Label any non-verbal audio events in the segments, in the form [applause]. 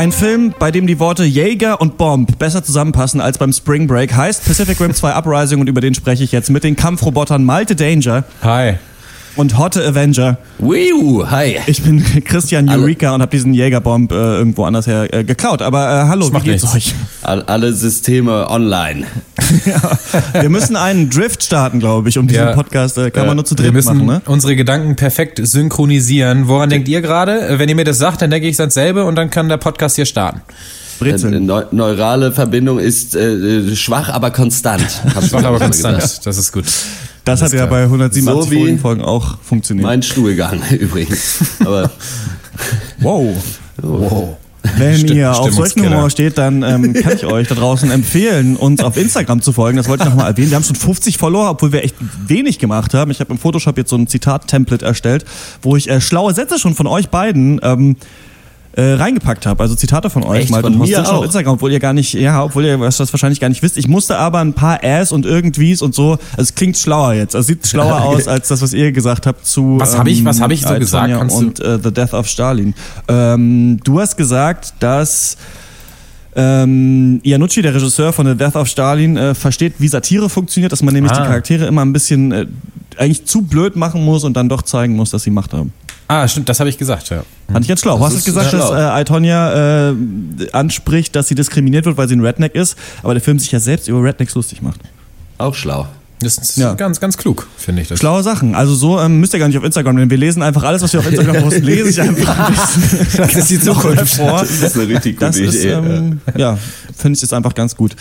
Ein Film, bei dem die Worte Jäger und Bomb besser zusammenpassen als beim Spring Break, heißt Pacific Rim 2 Uprising und über den spreche ich jetzt mit den Kampfrobotern Malte Danger. Hi. Und Hotte Avenger. Wiu, hi. Ich bin Christian Eureka und habe diesen Jägerbomb äh, irgendwo anders her äh, geklaut. Aber äh, hallo, wie geht's nichts. euch? All, alle Systeme online. [laughs] ja, wir müssen einen Drift starten, glaube ich, um diesen ja, Podcast äh, kann man nur zu dritt wir müssen machen. Ne? unsere Gedanken perfekt synchronisieren. Woran denkt ihr gerade? Wenn ihr mir das sagt, dann denke ich ans selbe und dann kann der Podcast hier starten. Brezeln. Neu neurale Verbindung ist äh, schwach, aber konstant. schwach, aber konstant. Das ist gut. Das hat ja bei 187 so Folgen auch funktioniert. Mein Stuhlgang [laughs] übrigens. Aber [laughs] wow. Wow. Wenn ihr auf solchen Humor steht, dann ähm, [laughs] kann ich euch da draußen empfehlen, uns auf Instagram zu folgen. Das wollte ich nochmal erwähnen. Wir haben schon 50 Follower, obwohl wir echt wenig gemacht haben. Ich habe im Photoshop jetzt so ein Zitat-Template erstellt, wo ich äh, schlaue Sätze schon von euch beiden ähm, äh, reingepackt habe. Also Zitate von euch Echt? mal von mir auch. auf Instagram, obwohl ihr gar nicht, ja, obwohl ihr das wahrscheinlich gar nicht wisst. Ich musste aber ein paar Äs und irgendwies und so. Also es klingt schlauer jetzt. Also es sieht schlauer [laughs] aus als das, was ihr gesagt habt zu. Was habe ich, was habe ich so ähm, gesagt? Kannst und äh, The Death of Stalin. Ähm, du hast gesagt, dass ähm, Iannucci, der Regisseur von The Death of Stalin, äh, versteht, wie Satire funktioniert, dass man nämlich ah. die Charaktere immer ein bisschen äh, eigentlich zu blöd machen muss und dann doch zeigen muss, dass sie Macht haben. Ah, stimmt, das habe ich gesagt, ja. Fand ich ganz schlau. Das du hast gesagt, dass äh, Aitonia äh, anspricht, dass sie diskriminiert wird, weil sie ein Redneck ist, aber der Film sich ja selbst über Rednecks lustig macht. Auch schlau. Das ist ja. ganz, ganz klug, finde ich. Das. Schlaue Sachen. Also so ähm, müsst ihr gar nicht auf Instagram, denn wir lesen einfach alles, was wir auf Instagram [laughs] posten, lese ich einfach. das ist die Zukunft. Vor. Das ist eine richtig gute das Idee. Ist, ähm, ja, finde ich jetzt einfach ganz gut.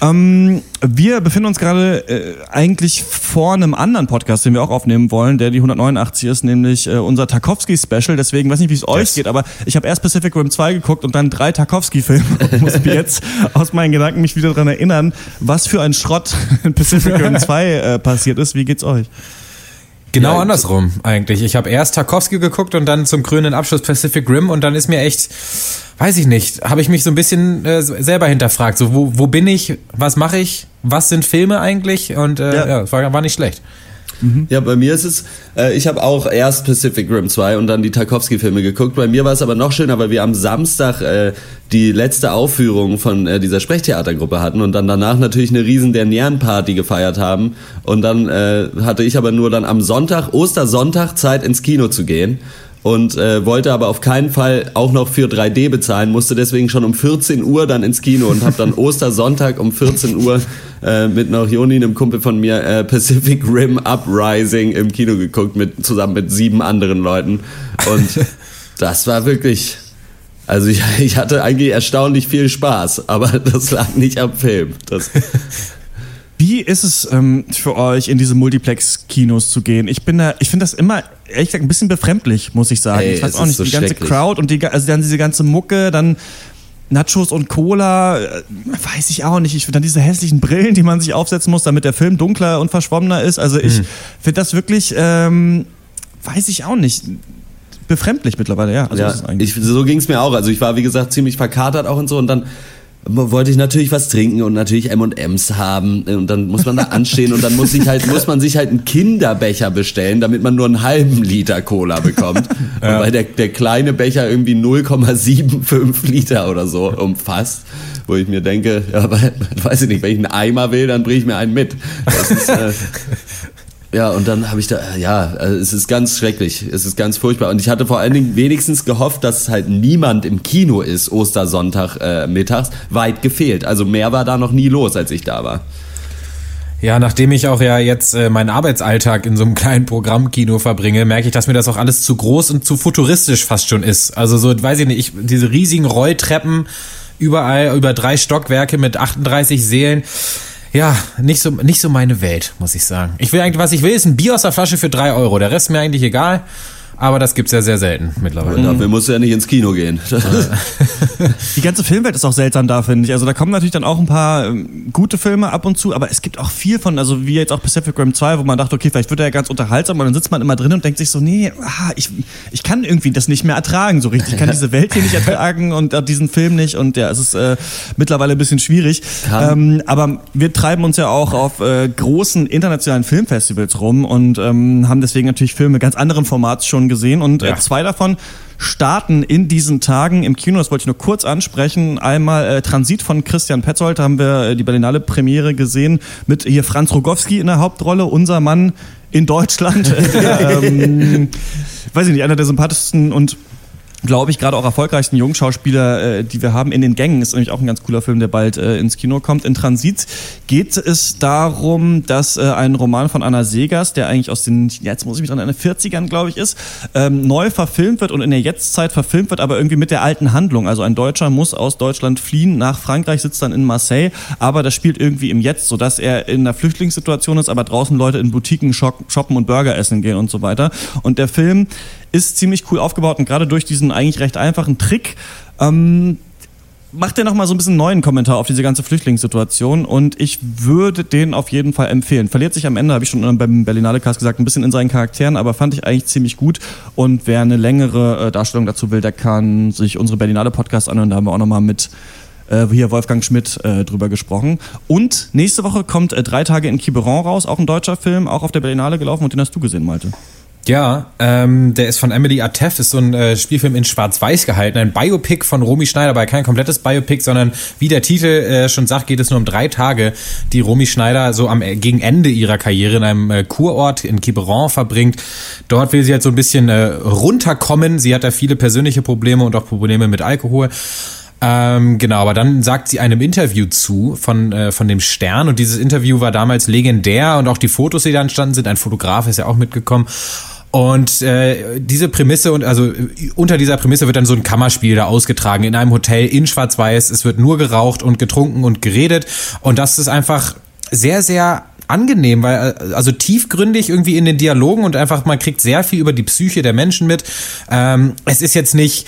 Ähm, wir befinden uns gerade äh, eigentlich vor einem anderen Podcast, den wir auch aufnehmen wollen, der die 189 ist, nämlich äh, unser Tarkovsky-Special. Deswegen weiß nicht, wie es euch geht, aber ich habe erst Pacific Rim 2 geguckt und dann drei Tarkovsky-Filme [laughs] und muss jetzt aus meinen Gedanken mich wieder daran erinnern, was für ein Schrott in [laughs] Pacific Rim 2 äh, passiert ist. Wie geht's euch? Genau ja, andersrum eigentlich. Ich habe erst Tarkovsky geguckt und dann zum krönenden Abschluss Pacific Rim und dann ist mir echt, weiß ich nicht, habe ich mich so ein bisschen äh, selber hinterfragt. So, wo, wo bin ich? Was mache ich? Was sind Filme eigentlich? Und äh, ja, ja war, war nicht schlecht. Mhm. Ja, bei mir ist es, äh, ich habe auch erst Pacific Rim 2 und dann die Tarkovsky-Filme geguckt. Bei mir war es aber noch schöner, weil wir am Samstag äh, die letzte Aufführung von äh, dieser Sprechtheatergruppe hatten und dann danach natürlich eine riesen Dernieren-Party gefeiert haben. Und dann äh, hatte ich aber nur dann am Sonntag, Ostersonntag, Zeit ins Kino zu gehen und äh, wollte aber auf keinen Fall auch noch für 3D bezahlen, musste deswegen schon um 14 Uhr dann ins Kino und habe dann [laughs] Ostersonntag um 14 Uhr äh, mit noch Joni, einem Kumpel von mir, äh, Pacific Rim Uprising im Kino geguckt, mit, zusammen mit sieben anderen Leuten. Und [laughs] das war wirklich also ich, ich hatte eigentlich erstaunlich viel Spaß, aber das lag nicht am Film. Das [laughs] Wie ist es ähm, für euch, in diese Multiplex-Kinos zu gehen? Ich bin da, ich finde das immer ehrlich gesagt ein bisschen befremdlich, muss ich sagen. Ey, ich weiß auch nicht, so die ganze Crowd und die, also dann diese ganze Mucke, dann Nachos und Cola, äh, weiß ich auch nicht. Ich finde dann diese hässlichen Brillen, die man sich aufsetzen muss, damit der Film dunkler und verschwommener ist. Also ich hm. finde das wirklich, ähm, weiß ich auch nicht befremdlich mittlerweile, ja. Also ja ich, so ging es mir auch. Also ich war, wie gesagt, ziemlich verkatert auch und so und dann wollte ich natürlich was trinken und natürlich M&M's haben und dann muss man da [laughs] anstehen und dann muss ich halt muss man sich halt einen Kinderbecher bestellen, damit man nur einen halben Liter Cola bekommt, [laughs] ja. weil der der kleine Becher irgendwie 0,75 Liter oder so umfasst, wo ich mir denke, ja, [laughs] weiß ich nicht, wenn ich einen Eimer will, dann bringe ich mir einen mit. Das ist, äh, ja, und dann habe ich da, ja, also es ist ganz schrecklich, es ist ganz furchtbar. Und ich hatte vor allen Dingen wenigstens gehofft, dass halt niemand im Kino ist, Ostersonntag äh, mittags, weit gefehlt. Also mehr war da noch nie los, als ich da war. Ja, nachdem ich auch ja jetzt äh, meinen Arbeitsalltag in so einem kleinen Programmkino verbringe, merke ich, dass mir das auch alles zu groß und zu futuristisch fast schon ist. Also so, weiß ich nicht, ich, diese riesigen Rolltreppen überall über drei Stockwerke mit 38 Seelen ja, nicht so, nicht so meine Welt, muss ich sagen. Ich will eigentlich, was ich will, ist ein Bier aus der Flasche für drei Euro. Der Rest ist mir eigentlich egal. Aber das gibt's ja sehr selten mittlerweile. Und dafür musst du ja nicht ins Kino gehen. Die ganze Filmwelt ist auch seltsam da, finde ich. Also da kommen natürlich dann auch ein paar ähm, gute Filme ab und zu, aber es gibt auch viel von, also wie jetzt auch Pacific Rim 2, wo man dachte, okay, vielleicht wird er ja ganz unterhaltsam, und dann sitzt man immer drin und denkt sich so, nee, ah, ich, ich kann irgendwie das nicht mehr ertragen so richtig. Ich kann diese Welt hier nicht ertragen und äh, diesen Film nicht und ja, es ist äh, mittlerweile ein bisschen schwierig. Ähm, aber wir treiben uns ja auch auf äh, großen internationalen Filmfestivals rum und ähm, haben deswegen natürlich Filme ganz anderen Formats schon schon gesehen und äh, ja. zwei davon starten in diesen Tagen im Kino. Das wollte ich nur kurz ansprechen. Einmal äh, Transit von Christian Petzold, da haben wir äh, die Berlinale Premiere gesehen mit hier Franz Rogowski in der Hauptrolle, unser Mann in Deutschland. [laughs] der, ähm, weiß ich nicht, einer der sympathischsten und glaube ich, gerade auch erfolgreichsten Jungschauspieler, äh, die wir haben in den Gängen. Ist nämlich auch ein ganz cooler Film, der bald äh, ins Kino kommt. In Transit geht es darum, dass äh, ein Roman von Anna Segers, der eigentlich aus den, jetzt muss ich mich dran erinnern, 40ern, glaube ich, ist, ähm, neu verfilmt wird und in der Jetztzeit verfilmt wird, aber irgendwie mit der alten Handlung. Also ein Deutscher muss aus Deutschland fliehen nach Frankreich, sitzt dann in Marseille, aber das spielt irgendwie im Jetzt, sodass er in einer Flüchtlingssituation ist, aber draußen Leute in Boutiquen shoppen und Burger essen gehen und so weiter. Und der Film ist ziemlich cool aufgebaut und gerade durch diesen eigentlich recht einfachen Trick ähm, macht er nochmal so ein bisschen neuen Kommentar auf diese ganze Flüchtlingssituation und ich würde den auf jeden Fall empfehlen. Verliert sich am Ende, habe ich schon beim Berlinale Cast gesagt, ein bisschen in seinen Charakteren, aber fand ich eigentlich ziemlich gut und wer eine längere äh, Darstellung dazu will, der kann sich unsere Berlinale Podcast anhören, da haben wir auch nochmal mit äh, hier Wolfgang Schmidt äh, drüber gesprochen. Und nächste Woche kommt äh, drei Tage in Quiberon raus, auch ein deutscher Film, auch auf der Berlinale gelaufen und den hast du gesehen, Malte. Ja, ähm, der ist von Emily Atef, ist so ein äh, Spielfilm in Schwarz-Weiß gehalten, ein Biopic von Romy Schneider, aber kein komplettes Biopic, sondern wie der Titel äh, schon sagt, geht es nur um drei Tage, die Romy Schneider so am äh, gegen Ende ihrer Karriere in einem äh, Kurort in Quiberon verbringt. Dort will sie halt so ein bisschen äh, runterkommen. Sie hat da viele persönliche Probleme und auch Probleme mit Alkohol. Ähm, genau, aber dann sagt sie einem Interview zu von, äh, von dem Stern und dieses Interview war damals legendär und auch die Fotos, die da entstanden sind, ein Fotograf ist ja auch mitgekommen und äh, diese Prämisse und also unter dieser Prämisse wird dann so ein Kammerspiel da ausgetragen in einem Hotel in Schwarz-Weiß. Es wird nur geraucht und getrunken und geredet. Und das ist einfach sehr, sehr angenehm, weil also tiefgründig irgendwie in den Dialogen und einfach man kriegt sehr viel über die Psyche der Menschen mit. Ähm, es ist jetzt nicht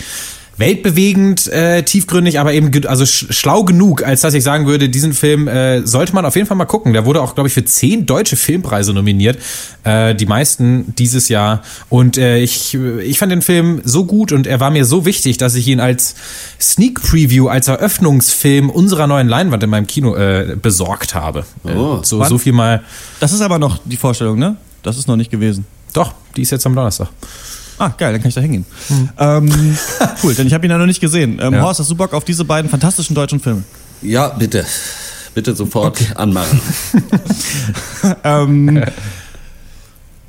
weltbewegend, äh, tiefgründig, aber eben also schlau genug, als dass ich sagen würde, diesen Film äh, sollte man auf jeden Fall mal gucken. Der wurde auch, glaube ich, für zehn deutsche Filmpreise nominiert, äh, die meisten dieses Jahr. Und äh, ich, ich fand den Film so gut und er war mir so wichtig, dass ich ihn als Sneak Preview, als Eröffnungsfilm unserer neuen Leinwand in meinem Kino äh, besorgt habe. Äh, oh, so, so viel mal. Das ist aber noch die Vorstellung, ne? Das ist noch nicht gewesen. Doch, die ist jetzt am Donnerstag. Ah, geil, dann kann ich da hingehen. Mhm. Ähm, [laughs] cool, denn ich habe ihn ja noch nicht gesehen. Ähm, ja. Horst, hast du Bock auf diese beiden fantastischen deutschen Filme? Ja, bitte. Bitte sofort okay. anmachen. [laughs] ähm,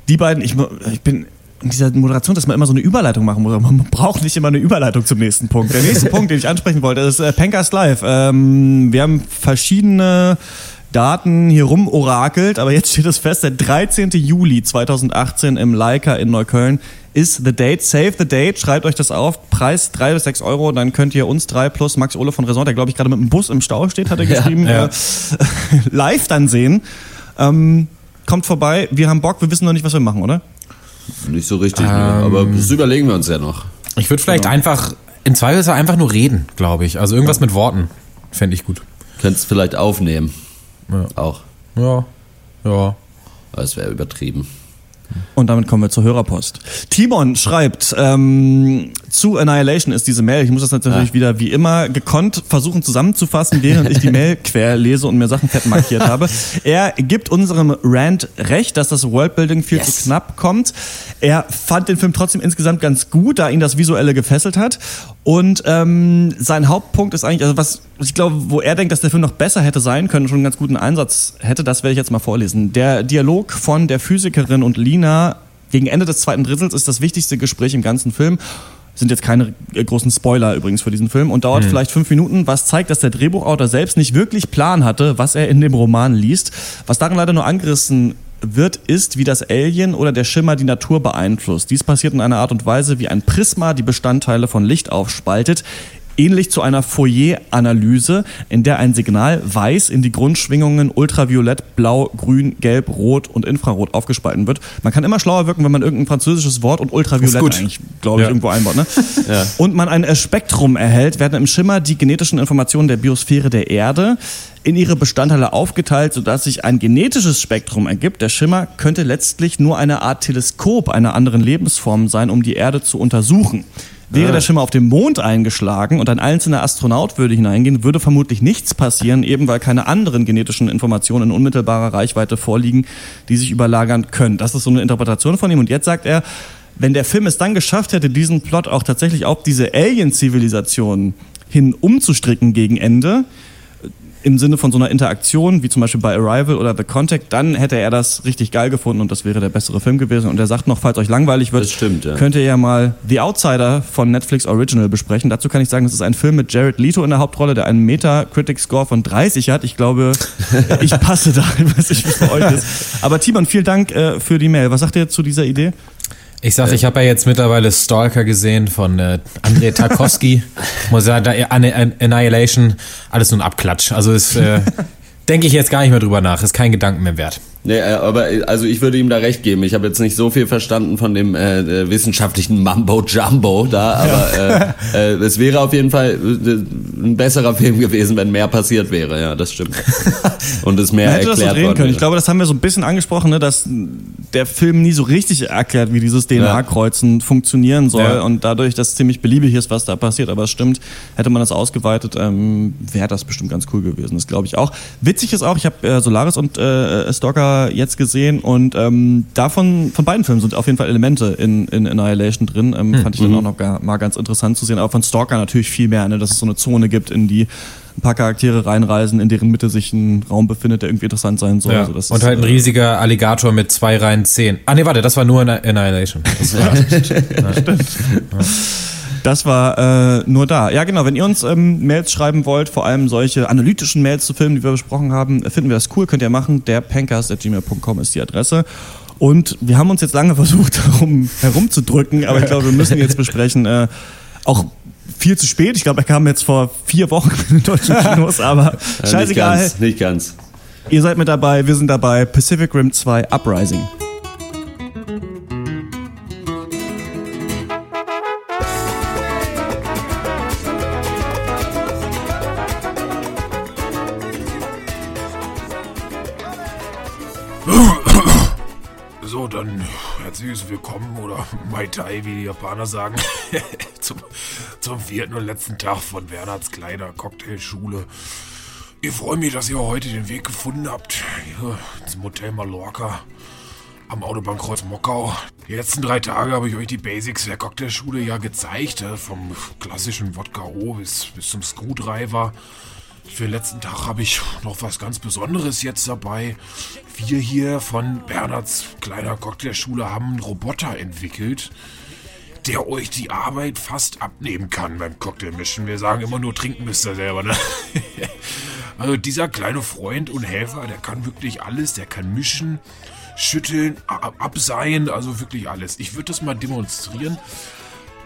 die beiden, ich, ich bin in dieser Moderation, dass man immer so eine Überleitung machen muss. Man braucht nicht immer eine Überleitung zum nächsten Punkt. Der nächste [laughs] Punkt, den ich ansprechen wollte, ist äh, Pankers Live. Ähm, wir haben verschiedene Daten hier rum orakelt, aber jetzt steht es fest, der 13. Juli 2018 im Leica in Neukölln ist the date. Save the date, schreibt euch das auf. Preis drei bis sechs Euro, dann könnt ihr uns drei plus Max Ole von Raison, der glaube ich gerade mit dem Bus im Stau steht, hat er geschrieben, ja, ja. Äh, [laughs] live dann sehen. Ähm, kommt vorbei, wir haben Bock, wir wissen noch nicht, was wir machen, oder? Nicht so richtig, ähm, ne? aber das überlegen wir uns ja noch. Ich würde vielleicht genau. einfach, im Zweifelsfall einfach nur reden, glaube ich. Also irgendwas ja. mit Worten fände ich gut. Könntest vielleicht aufnehmen. Ja. Auch. Ja. Ja. Das wäre übertrieben. Und damit kommen wir zur Hörerpost. Timon schreibt, ähm, zu Annihilation ist diese Mail. Ich muss das natürlich ja. wieder wie immer gekonnt versuchen zusammenzufassen, während ich die Mail [laughs] quer lese und mir Sachen fett markiert habe. Er gibt unserem Rant recht, dass das Worldbuilding viel yes. zu knapp kommt. Er fand den Film trotzdem insgesamt ganz gut, da ihn das Visuelle gefesselt hat. Und ähm, sein Hauptpunkt ist eigentlich, also was ich glaube, wo er denkt, dass der Film noch besser hätte sein können, schon einen ganz guten Einsatz hätte, das werde ich jetzt mal vorlesen. Der Dialog von der Physikerin und Lina gegen Ende des zweiten Drittels ist das wichtigste Gespräch im ganzen Film sind jetzt keine äh, großen Spoiler übrigens für diesen Film und dauert mhm. vielleicht fünf Minuten, was zeigt, dass der Drehbuchautor selbst nicht wirklich Plan hatte, was er in dem Roman liest. Was darin leider nur angerissen wird, ist, wie das Alien oder der Schimmer die Natur beeinflusst. Dies passiert in einer Art und Weise, wie ein Prisma die Bestandteile von Licht aufspaltet ähnlich zu einer Fourier-Analyse, in der ein Signal weiß in die Grundschwingungen Ultraviolett, Blau, Grün, Gelb, Rot und Infrarot aufgespalten wird. Man kann immer schlauer wirken, wenn man irgendein französisches Wort und Ultraviolett eigentlich, glaube ich, ja. irgendwo einbaut. Ne? [laughs] ja. Und man ein Spektrum erhält, werden im Schimmer die genetischen Informationen der Biosphäre der Erde in ihre Bestandteile aufgeteilt, sodass sich ein genetisches Spektrum ergibt. Der Schimmer könnte letztlich nur eine Art Teleskop einer anderen Lebensform sein, um die Erde zu untersuchen. Wäre ah. der Schimmer auf dem Mond eingeschlagen und ein einzelner Astronaut würde hineingehen, würde vermutlich nichts passieren, eben weil keine anderen genetischen Informationen in unmittelbarer Reichweite vorliegen, die sich überlagern können. Das ist so eine Interpretation von ihm. Und jetzt sagt er, wenn der Film es dann geschafft hätte, diesen Plot auch tatsächlich auf diese Alien-Zivilisation hin umzustricken gegen Ende, im Sinne von so einer Interaktion, wie zum Beispiel bei Arrival oder The Contact, dann hätte er das richtig geil gefunden und das wäre der bessere Film gewesen. Und er sagt noch, falls euch langweilig wird, stimmt, ja. könnt ihr ja mal The Outsider von Netflix Original besprechen. Dazu kann ich sagen, das ist ein Film mit Jared Leto in der Hauptrolle, der einen Metacritic-Score von 30 hat. Ich glaube, [laughs] ich passe da, ich wie es bei euch ist. Aber Timon, vielen Dank äh, für die Mail. Was sagt ihr zu dieser Idee? Ich sag, ich habe ja jetzt mittlerweile Stalker gesehen von äh, Andrei Tarkovsky. [laughs] Muss sagen, da Annihilation, alles nur ein Abklatsch. Also ist, äh, [laughs] denke ich jetzt gar nicht mehr drüber nach. Ist kein Gedanken mehr wert. Nee, äh, aber äh, also ich würde ihm da recht geben. Ich habe jetzt nicht so viel verstanden von dem äh, äh wissenschaftlichen Mambo Jumbo da, aber ja. äh, äh, es wäre auf jeden Fall ein besserer Film gewesen, wenn mehr passiert wäre. Ja, das stimmt. [laughs] Und es mehr erklärt das so drehen können. Ich glaube, das haben wir so ein bisschen angesprochen, ne, dass der Film nie so richtig erklärt, wie dieses DNA-Kreuzen ja. funktionieren soll ja. und dadurch, dass ziemlich beliebig ist, was da passiert. Aber es stimmt, hätte man das ausgeweitet, ähm, wäre das bestimmt ganz cool gewesen. Das glaube ich auch. Witzig ist auch, ich habe Solaris und äh, jetzt gesehen und ähm, davon, von beiden Filmen sind auf jeden Fall Elemente in, in Annihilation drin. Ähm, hm. Fand ich dann mhm. auch noch mal ganz interessant zu sehen. Aber von Stalker natürlich viel mehr, ne, dass es so eine Zone gibt, in die ein paar Charaktere reinreisen, in deren Mitte sich ein Raum befindet, der irgendwie interessant sein soll. Ja. Also und halt ein äh, riesiger Alligator mit zwei Reihen Zehen. Ah nee, warte, das war nur Annihilation. Das war, [laughs] ja, stimmt. Ja. Das war äh, nur da. Ja, genau. Wenn ihr uns ähm, Mails schreiben wollt, vor allem solche analytischen Mails zu Filmen, die wir besprochen haben, finden wir das cool. Könnt ihr machen. Der pancast.gmail.com ist die Adresse. Und wir haben uns jetzt lange [laughs] versucht, darum herumzudrücken, aber ich glaube, wir müssen jetzt besprechen, äh, auch viel zu spät. Ich glaube, er kam jetzt vor vier Wochen in den deutschen [laughs] Kinos, aber ja, scheißegal. Nicht ganz, nicht ganz. Ihr seid mit dabei, wir sind dabei. Pacific Rim 2 Uprising. Herzliches Willkommen oder Mai Tai, wie die Japaner sagen, [laughs] zum, zum vierten und letzten Tag von Bernhards kleiner Cocktailschule. Ich freue mich, dass ihr heute den Weg gefunden habt hier zum Hotel Mallorca am Autobahnkreuz Mockau. Die letzten drei Tage habe ich euch die Basics der Cocktailschule ja gezeigt, vom klassischen Wodka O bis, bis zum Screwdriver. Für den letzten Tag habe ich noch was ganz Besonderes jetzt dabei. Wir hier von Bernhards kleiner Cocktailschule haben einen Roboter entwickelt, der euch die Arbeit fast abnehmen kann beim Cocktailmischen. Wir sagen immer nur, trinken müsst ihr selber, ne? [laughs] Also dieser kleine Freund und Helfer, der kann wirklich alles, der kann mischen, schütteln, abseihen, also wirklich alles. Ich würde das mal demonstrieren.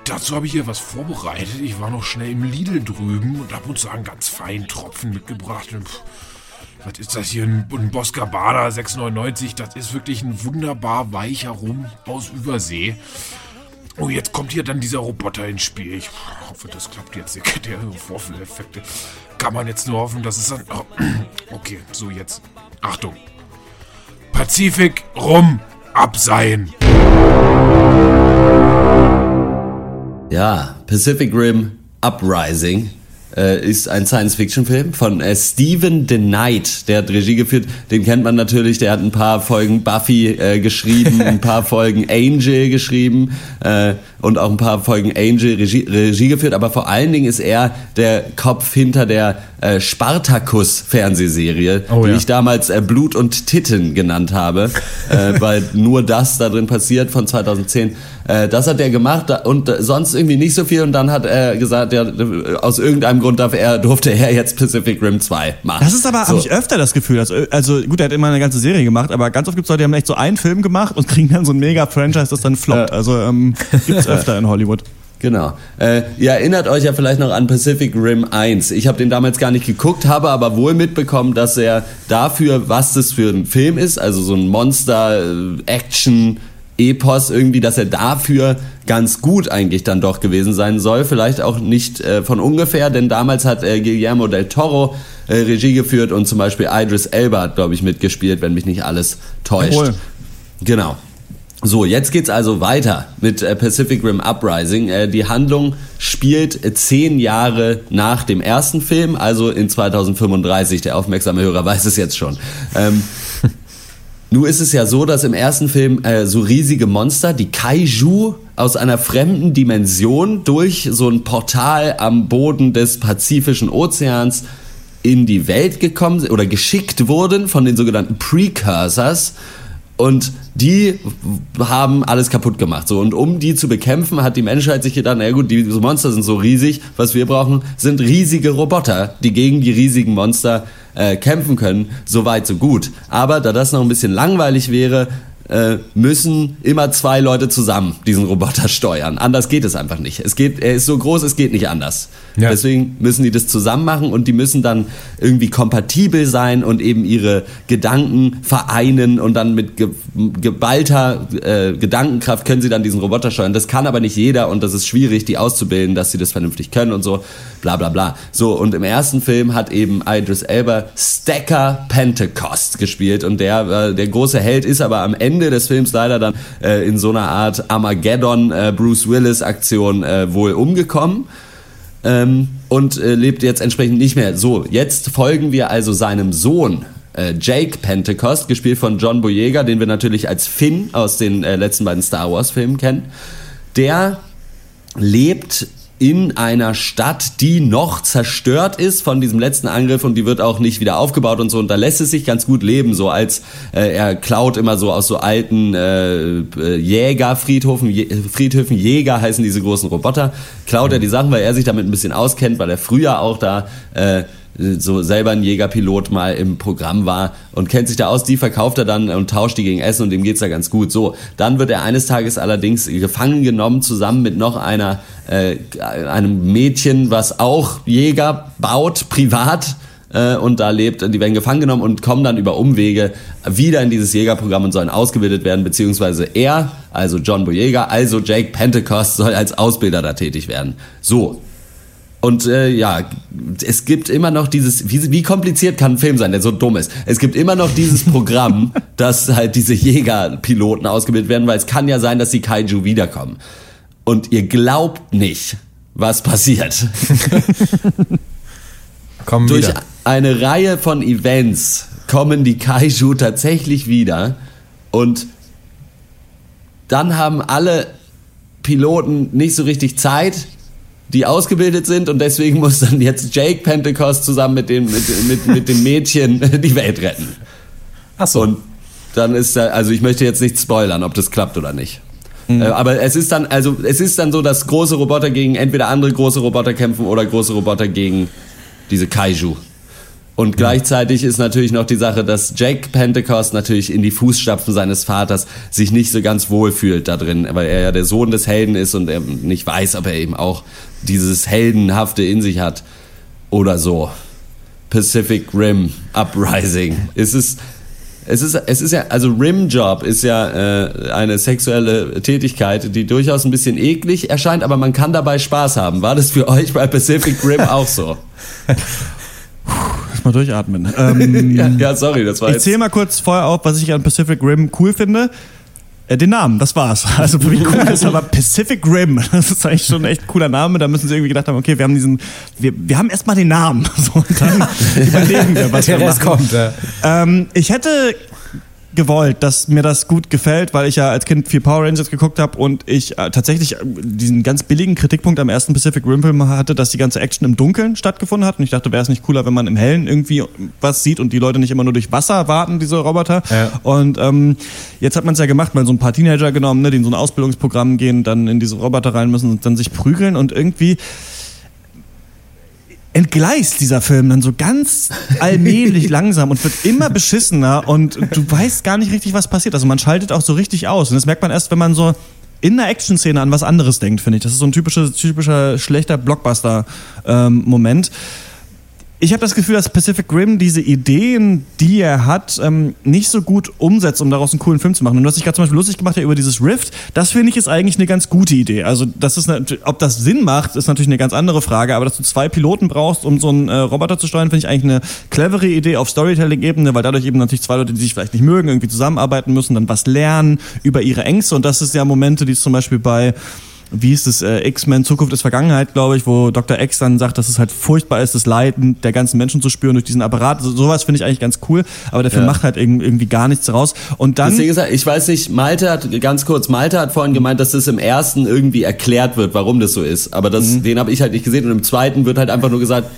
Dazu habe ich hier was vorbereitet. Ich war noch schnell im Lidl drüben und habe uns einen ganz feinen Tropfen mitgebracht. Und, pff, was ist das hier? Ein, ein Bosca Bada 6,99. Das ist wirklich ein wunderbar weicher Rum aus Übersee. Oh, jetzt kommt hier dann dieser Roboter ins Spiel. Ich hoffe, das klappt jetzt. Ihr kennt ja Vorführeffekte. Kann man jetzt nur hoffen, dass es dann... Oh, okay, so jetzt. Achtung. Pazifik rum abseien. Ja, Pacific Rim Uprising äh, ist ein Science-Fiction-Film von äh, Stephen The Knight. Der hat Regie geführt. Den kennt man natürlich. Der hat ein paar Folgen Buffy äh, geschrieben, ein paar [laughs] Folgen Angel geschrieben äh, und auch ein paar Folgen Angel Regie, Regie geführt. Aber vor allen Dingen ist er der Kopf hinter der äh, Spartacus-Fernsehserie, oh, die ja. ich damals äh, Blut und Titten genannt habe, [laughs] weil nur das da drin passiert von 2010. Äh, das hat er gemacht und äh, sonst irgendwie nicht so viel. Und dann hat er gesagt, ja, aus irgendeinem Grund darf er, durfte er jetzt Pacific Rim 2 machen. Das ist aber, so. habe ich öfter das Gefühl. Also, also gut, er hat immer eine ganze Serie gemacht, aber ganz oft gibt es Leute, die haben echt so einen Film gemacht und [laughs] kriegen dann so ein Mega-Franchise, das dann floppt. Äh. Also ähm, gibt es [laughs] öfter in Hollywood. Genau. Äh, ihr erinnert euch ja vielleicht noch an Pacific Rim 1. Ich habe den damals gar nicht geguckt, habe aber wohl mitbekommen, dass er dafür, was das für ein Film ist, also so ein Monster-Action- Epos irgendwie, dass er dafür ganz gut eigentlich dann doch gewesen sein soll. Vielleicht auch nicht äh, von ungefähr, denn damals hat äh, Guillermo del Toro äh, Regie geführt und zum Beispiel Idris Elba hat, glaube ich, mitgespielt, wenn mich nicht alles täuscht. Cool. Genau. So, jetzt geht's also weiter mit äh, Pacific Rim Uprising. Äh, die Handlung spielt zehn Jahre nach dem ersten Film, also in 2035. Der aufmerksame Hörer weiß es jetzt schon. Ähm, Nun ist es ja so, dass im ersten Film äh, so riesige Monster, die Kaiju, aus einer fremden Dimension durch so ein Portal am Boden des Pazifischen Ozeans in die Welt gekommen sind oder geschickt wurden von den sogenannten Precursors und die haben alles kaputt gemacht. So, und um die zu bekämpfen, hat die Menschheit sich gedacht, na gut, diese Monster sind so riesig, was wir brauchen, sind riesige Roboter, die gegen die riesigen Monster äh, kämpfen können. So weit, so gut. Aber da das noch ein bisschen langweilig wäre, äh, müssen immer zwei Leute zusammen diesen Roboter steuern. Anders geht es einfach nicht. Es geht, er ist so groß, es geht nicht anders. Ja. Deswegen müssen die das zusammen machen und die müssen dann irgendwie kompatibel sein und eben ihre Gedanken vereinen und dann mit ge geballter äh, Gedankenkraft können sie dann diesen Roboter steuern. Das kann aber nicht jeder und das ist schwierig, die auszubilden, dass sie das vernünftig können und so. Bla bla bla. So, und im ersten Film hat eben Idris Elba Stacker Pentecost gespielt und der, äh, der große Held ist aber am Ende Ende des Films leider dann äh, in so einer Art Armageddon äh, Bruce Willis Aktion äh, wohl umgekommen. Ähm, und äh, lebt jetzt entsprechend nicht mehr. So, jetzt folgen wir also seinem Sohn, äh, Jake Pentecost, gespielt von John Boyega, den wir natürlich als Finn aus den äh, letzten beiden Star Wars Filmen kennen. Der lebt in einer Stadt, die noch zerstört ist von diesem letzten Angriff und die wird auch nicht wieder aufgebaut und so. Und da lässt es sich ganz gut leben, so als äh, er klaut immer so aus so alten äh, äh Jägerfriedhöfen, Friedhöfen, Jäger heißen diese großen Roboter, klaut er die Sachen, weil er sich damit ein bisschen auskennt, weil er früher auch da äh, so selber ein Jägerpilot mal im Programm war und kennt sich da aus, die verkauft er dann und tauscht die gegen Essen und dem geht's da ganz gut. So, dann wird er eines Tages allerdings gefangen genommen zusammen mit noch einer äh, einem Mädchen, was auch Jäger baut privat äh, und da lebt. Die werden gefangen genommen und kommen dann über Umwege wieder in dieses Jägerprogramm und sollen ausgebildet werden, beziehungsweise er, also John Boyega, also Jake Pentecost soll als Ausbilder da tätig werden. So, und äh, ja, es gibt immer noch dieses, wie, wie kompliziert kann ein Film sein, der so dumm ist? Es gibt immer noch dieses [laughs] Programm, dass halt diese Jägerpiloten ausgebildet werden, weil es kann ja sein, dass die Kaiju wiederkommen. Und ihr glaubt nicht, was passiert. [laughs] kommen Durch wieder. eine Reihe von Events kommen die Kaiju tatsächlich wieder und dann haben alle Piloten nicht so richtig Zeit, die ausgebildet sind und deswegen muss dann jetzt Jake Pentecost zusammen mit dem, mit, mit, mit dem Mädchen die Welt retten. Ach so. Und dann ist da, also ich möchte jetzt nicht spoilern, ob das klappt oder nicht. Mhm. Äh, aber es ist dann, also es ist dann so, dass große Roboter gegen entweder andere große Roboter kämpfen oder große Roboter gegen diese Kaiju. Und gleichzeitig ist natürlich noch die Sache, dass Jake Pentecost natürlich in die Fußstapfen seines Vaters sich nicht so ganz wohl fühlt da drin, weil er ja der Sohn des Helden ist und er nicht weiß, ob er eben auch dieses Heldenhafte in sich hat oder so. Pacific Rim Uprising. Es ist, es ist, es ist ja, also Rimjob ist ja äh, eine sexuelle Tätigkeit, die durchaus ein bisschen eklig erscheint, aber man kann dabei Spaß haben. War das für euch bei Pacific Rim auch so? [laughs] Mal durchatmen. [laughs] Ähm, ja, ja, sorry, das war Ich zähle mal kurz vorher auf, was ich an Pacific Rim cool finde. Äh, den Namen, das war's. [laughs] Also wie cool ist aber Pacific Rim. [laughs] Das ist eigentlich schon ein echt cooler Name. Da müssen sie irgendwie gedacht haben, okay, wir haben diesen, wir, wir haben erstmal den Namen. So, und dann überlegen wir, was Der wir machen. kommt, ja. ähm, ich hätte gewollt, dass mir das gut gefällt, weil ich ja als Kind viel Power Rangers geguckt habe und ich äh, tatsächlich äh, diesen ganz billigen Kritikpunkt am ersten Pacific Rim Film hatte, dass die ganze Action im Dunkeln stattgefunden hat und ich dachte, wäre es nicht cooler, wenn man im Hellen irgendwie was sieht und die Leute nicht immer nur durch Wasser warten, diese Roboter. Ja. Und ähm, jetzt hat man es ja gemacht, mal so ein paar Teenager genommen, ne, die in so ein Ausbildungsprogramm gehen, dann in diese Roboter rein müssen und dann sich prügeln und irgendwie entgleist dieser Film dann so ganz allmählich [laughs] langsam und wird immer beschissener und du weißt gar nicht richtig, was passiert. Also man schaltet auch so richtig aus und das merkt man erst, wenn man so in der Action-Szene an was anderes denkt, finde ich. Das ist so ein typischer, typischer schlechter Blockbuster-Moment. Ähm, ich habe das Gefühl, dass Pacific Rim diese Ideen, die er hat, ähm, nicht so gut umsetzt, um daraus einen coolen Film zu machen. Und du hast dich gerade zum Beispiel lustig gemacht ja, über dieses Rift. Das finde ich ist eigentlich eine ganz gute Idee. Also das ist, eine, ob das Sinn macht, ist natürlich eine ganz andere Frage. Aber dass du zwei Piloten brauchst, um so einen äh, Roboter zu steuern, finde ich eigentlich eine clevere Idee auf Storytelling-Ebene, weil dadurch eben natürlich zwei Leute, die sich vielleicht nicht mögen, irgendwie zusammenarbeiten müssen, dann was lernen über ihre Ängste. Und das ist ja Momente, die es zum Beispiel bei wie ist es, äh, X-Men Zukunft ist Vergangenheit, glaube ich, wo Dr. X dann sagt, dass es halt furchtbar ist, das Leiden der ganzen Menschen zu spüren durch diesen Apparat. So, sowas finde ich eigentlich ganz cool, aber der Film ja. macht halt irgendwie gar nichts raus. Und dann. Deswegen gesagt, ich weiß nicht, Malte hat, ganz kurz, Malte hat vorhin gemeint, dass das im ersten irgendwie erklärt wird, warum das so ist. Aber das, mhm. den habe ich halt nicht gesehen und im zweiten wird halt einfach nur gesagt,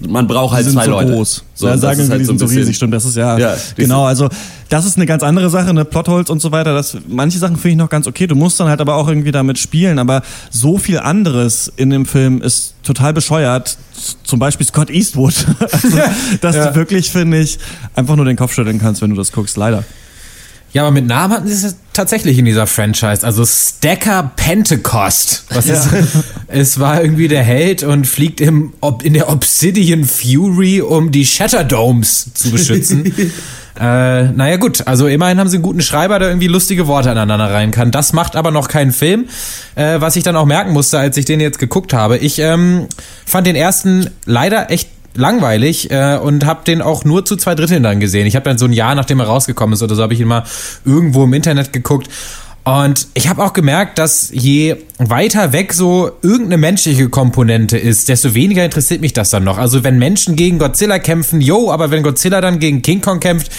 man braucht halt zwei so Leute. Groß. So, ja, sagen wir, halt die sind so riesig, stimmt. Das ist ja, ja genau. Also das ist eine ganz andere Sache, eine Plotholz und so weiter. Das, manche Sachen finde ich noch ganz okay. Du musst dann halt aber auch irgendwie damit spielen. Aber so viel anderes in dem Film ist total bescheuert. Zum Beispiel Scott Eastwood. [laughs] also, dass ja. du wirklich finde ich einfach nur den Kopf schütteln kannst, wenn du das guckst. Leider. Ja, aber mit Namen hatten sie es tatsächlich in dieser Franchise. Also Stacker Pentecost. Was ja. ist? [laughs] Es war irgendwie der Held und fliegt im, in der Obsidian Fury, um die Shatterdomes zu beschützen. [laughs] äh, naja, gut. Also immerhin haben sie einen guten Schreiber, der irgendwie lustige Worte aneinander rein kann. Das macht aber noch keinen Film. Äh, was ich dann auch merken musste, als ich den jetzt geguckt habe. Ich ähm, fand den ersten leider echt langweilig äh, und habe den auch nur zu zwei Dritteln dann gesehen. Ich habe dann so ein Jahr, nachdem er rausgekommen ist oder so, habe ich ihn mal irgendwo im Internet geguckt. Und ich habe auch gemerkt, dass je weiter weg so irgendeine menschliche Komponente ist, desto weniger interessiert mich das dann noch. Also wenn Menschen gegen Godzilla kämpfen, yo, aber wenn Godzilla dann gegen King Kong kämpft,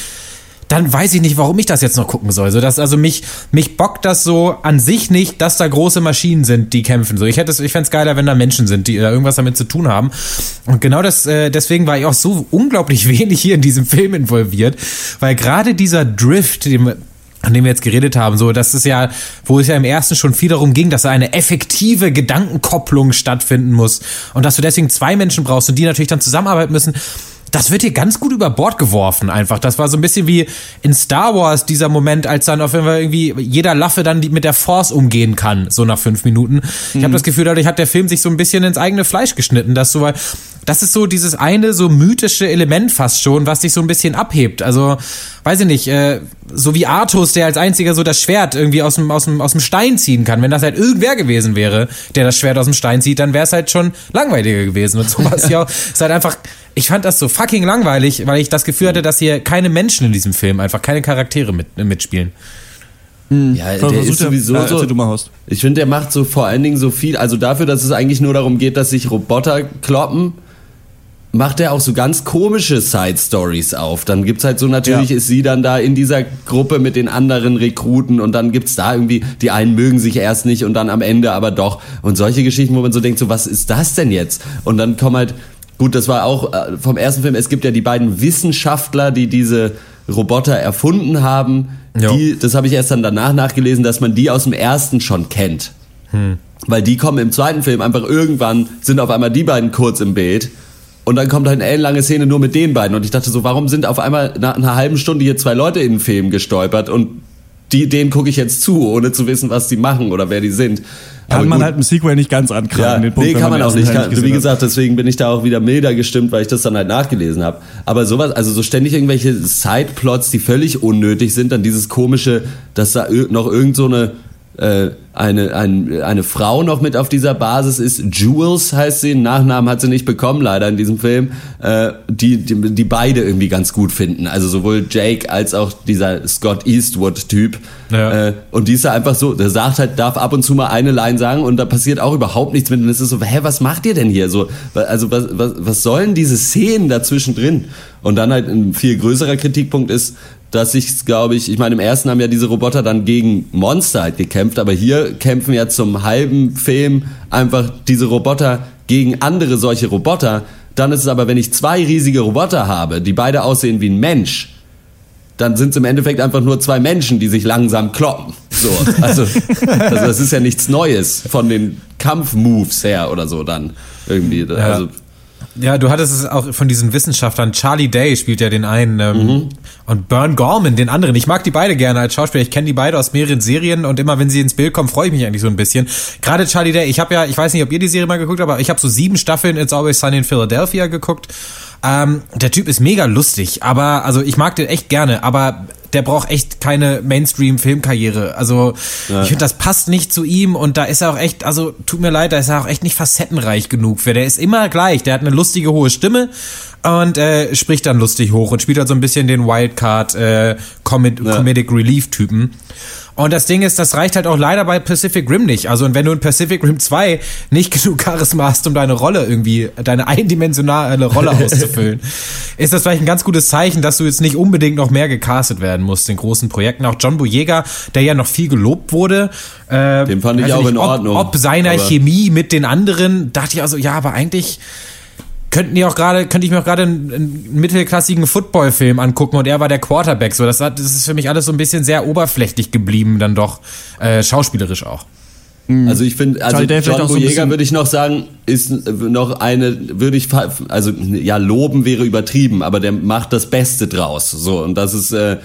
dann weiß ich nicht, warum ich das jetzt noch gucken soll. So, dass, also mich, mich bockt das so an sich nicht, dass da große Maschinen sind, die kämpfen. So, ich hätte ich fände es geiler, wenn da Menschen sind, die da irgendwas damit zu tun haben. Und genau das, äh, deswegen war ich auch so unglaublich [laughs] wenig hier in diesem Film involviert, weil gerade dieser Drift, den, an dem wir jetzt geredet haben, so, das ist ja, wo es ja im ersten schon viel darum ging, dass da eine effektive Gedankenkopplung stattfinden muss und dass du deswegen zwei Menschen brauchst und die natürlich dann zusammenarbeiten müssen das wird hier ganz gut über Bord geworfen einfach. Das war so ein bisschen wie in Star Wars dieser Moment, als dann auf jeden Fall irgendwie jeder Laffe dann mit der Force umgehen kann, so nach fünf Minuten. Ich mhm. habe das Gefühl, dadurch hat der Film sich so ein bisschen ins eigene Fleisch geschnitten, dass so, weil das ist so dieses eine so mythische Element fast schon, was sich so ein bisschen abhebt. Also, weiß ich nicht, äh, so wie Artus, der als einziger so das Schwert irgendwie aus dem, aus dem, aus dem Stein ziehen kann. Wenn das halt irgendwer gewesen wäre, der das Schwert aus dem Stein zieht, dann wäre es halt schon langweiliger gewesen. Und sowas [laughs] ja ist halt einfach, ich fand das so fucking langweilig, weil ich das Gefühl hatte, dass hier keine Menschen in diesem Film, einfach keine Charaktere mit, mitspielen. Hm. Ja, der ist sowieso ja, so. Ich finde, der macht so vor allen Dingen so viel. Also dafür, dass es eigentlich nur darum geht, dass sich Roboter kloppen, macht er auch so ganz komische Side-Stories auf. Dann gibt's halt so, natürlich ja. ist sie dann da in dieser Gruppe mit den anderen Rekruten und dann gibt's da irgendwie, die einen mögen sich erst nicht und dann am Ende aber doch. Und solche Geschichten, wo man so denkt, so was ist das denn jetzt? Und dann kommen halt, gut, das war auch äh, vom ersten Film, es gibt ja die beiden Wissenschaftler, die diese Roboter erfunden haben. Die, das habe ich erst dann danach nachgelesen, dass man die aus dem ersten schon kennt. Hm. Weil die kommen im zweiten Film einfach irgendwann, sind auf einmal die beiden kurz im Bild und dann kommt halt eine ellenlange Szene nur mit den beiden. Und ich dachte so, warum sind auf einmal nach einer halben Stunde hier zwei Leute in den Film gestolpert und die, denen gucke ich jetzt zu, ohne zu wissen, was die machen oder wer die sind. Kann man halt im Sequel nicht ganz ankragen. Ja, den Punkt, nee, kann man, auch nicht. Kann, wie gesagt, deswegen bin ich da auch wieder milder gestimmt, weil ich das dann halt nachgelesen habe. Aber sowas, also so ständig irgendwelche Sideplots, die völlig unnötig sind, dann dieses komische, dass da noch irgend so eine äh, eine, ein, eine Frau noch mit auf dieser Basis ist. Jules heißt sie, Nachnamen hat sie nicht bekommen, leider in diesem Film, äh, die, die, die beide irgendwie ganz gut finden. Also sowohl Jake als auch dieser Scott Eastwood-Typ. Ja. Äh, und die ist da einfach so, der sagt halt, darf ab und zu mal eine Line sagen und da passiert auch überhaupt nichts mit. Und es ist so, hä, was macht ihr denn hier? So, also was, was, was sollen diese Szenen dazwischen drin? Und dann halt ein viel größerer Kritikpunkt ist, dass ich, glaube ich, ich meine, im ersten haben ja diese Roboter dann gegen Monster halt gekämpft, aber hier kämpfen ja zum halben Film einfach diese Roboter gegen andere solche Roboter. Dann ist es aber, wenn ich zwei riesige Roboter habe, die beide aussehen wie ein Mensch, dann sind es im Endeffekt einfach nur zwei Menschen, die sich langsam kloppen. So, also, [laughs] also das ist ja nichts Neues von den Kampfmoves her oder so dann irgendwie. Ja. Also ja, du hattest es auch von diesen Wissenschaftlern. Charlie Day spielt ja den einen ähm, mhm. und Bern Gorman den anderen. Ich mag die beide gerne als Schauspieler. Ich kenne die beide aus mehreren Serien und immer wenn sie ins Bild kommen, freue ich mich eigentlich so ein bisschen. Gerade Charlie Day. Ich habe ja, ich weiß nicht, ob ihr die Serie mal geguckt habt, aber ich habe so sieben Staffeln It's Always Sunny in Philadelphia geguckt. Ähm, der Typ ist mega lustig, aber also ich mag den echt gerne, aber der braucht echt keine Mainstream-Filmkarriere. Also ja. ich finde, das passt nicht zu ihm und da ist er auch echt, also tut mir leid, da ist er auch echt nicht facettenreich genug für. Der ist immer gleich, der hat eine lustige hohe Stimme und äh, spricht dann lustig hoch und spielt halt so ein bisschen den Wildcard äh, Comedic, ja. Comedic Relief Typen. Und das Ding ist, das reicht halt auch leider bei Pacific Rim nicht. Also, und wenn du in Pacific Rim 2 [laughs] nicht genug Charisma hast, um deine Rolle irgendwie, deine eindimensionale Rolle auszufüllen, [laughs] ist das vielleicht ein ganz gutes Zeichen, dass du jetzt nicht unbedingt noch mehr gecastet werden musst in großen Projekten. Auch John Boyega, der ja noch viel gelobt wurde. Äh, Den fand ich auch nicht, in Ordnung. Ob, ob seiner Chemie mit den anderen, dachte ich also, ja, aber eigentlich könnten die auch gerade, könnte ich mir auch gerade einen, einen mittelklassigen Footballfilm angucken und er war der Quarterback. So, das, hat, das ist für mich alles so ein bisschen sehr oberflächlich geblieben, dann doch äh, schauspielerisch auch. Mhm. Also ich finde, also John Boyega so würde ich noch sagen, ist noch eine, würde ich, also ja, loben wäre übertrieben, aber der macht das Beste draus. So und das ist, äh,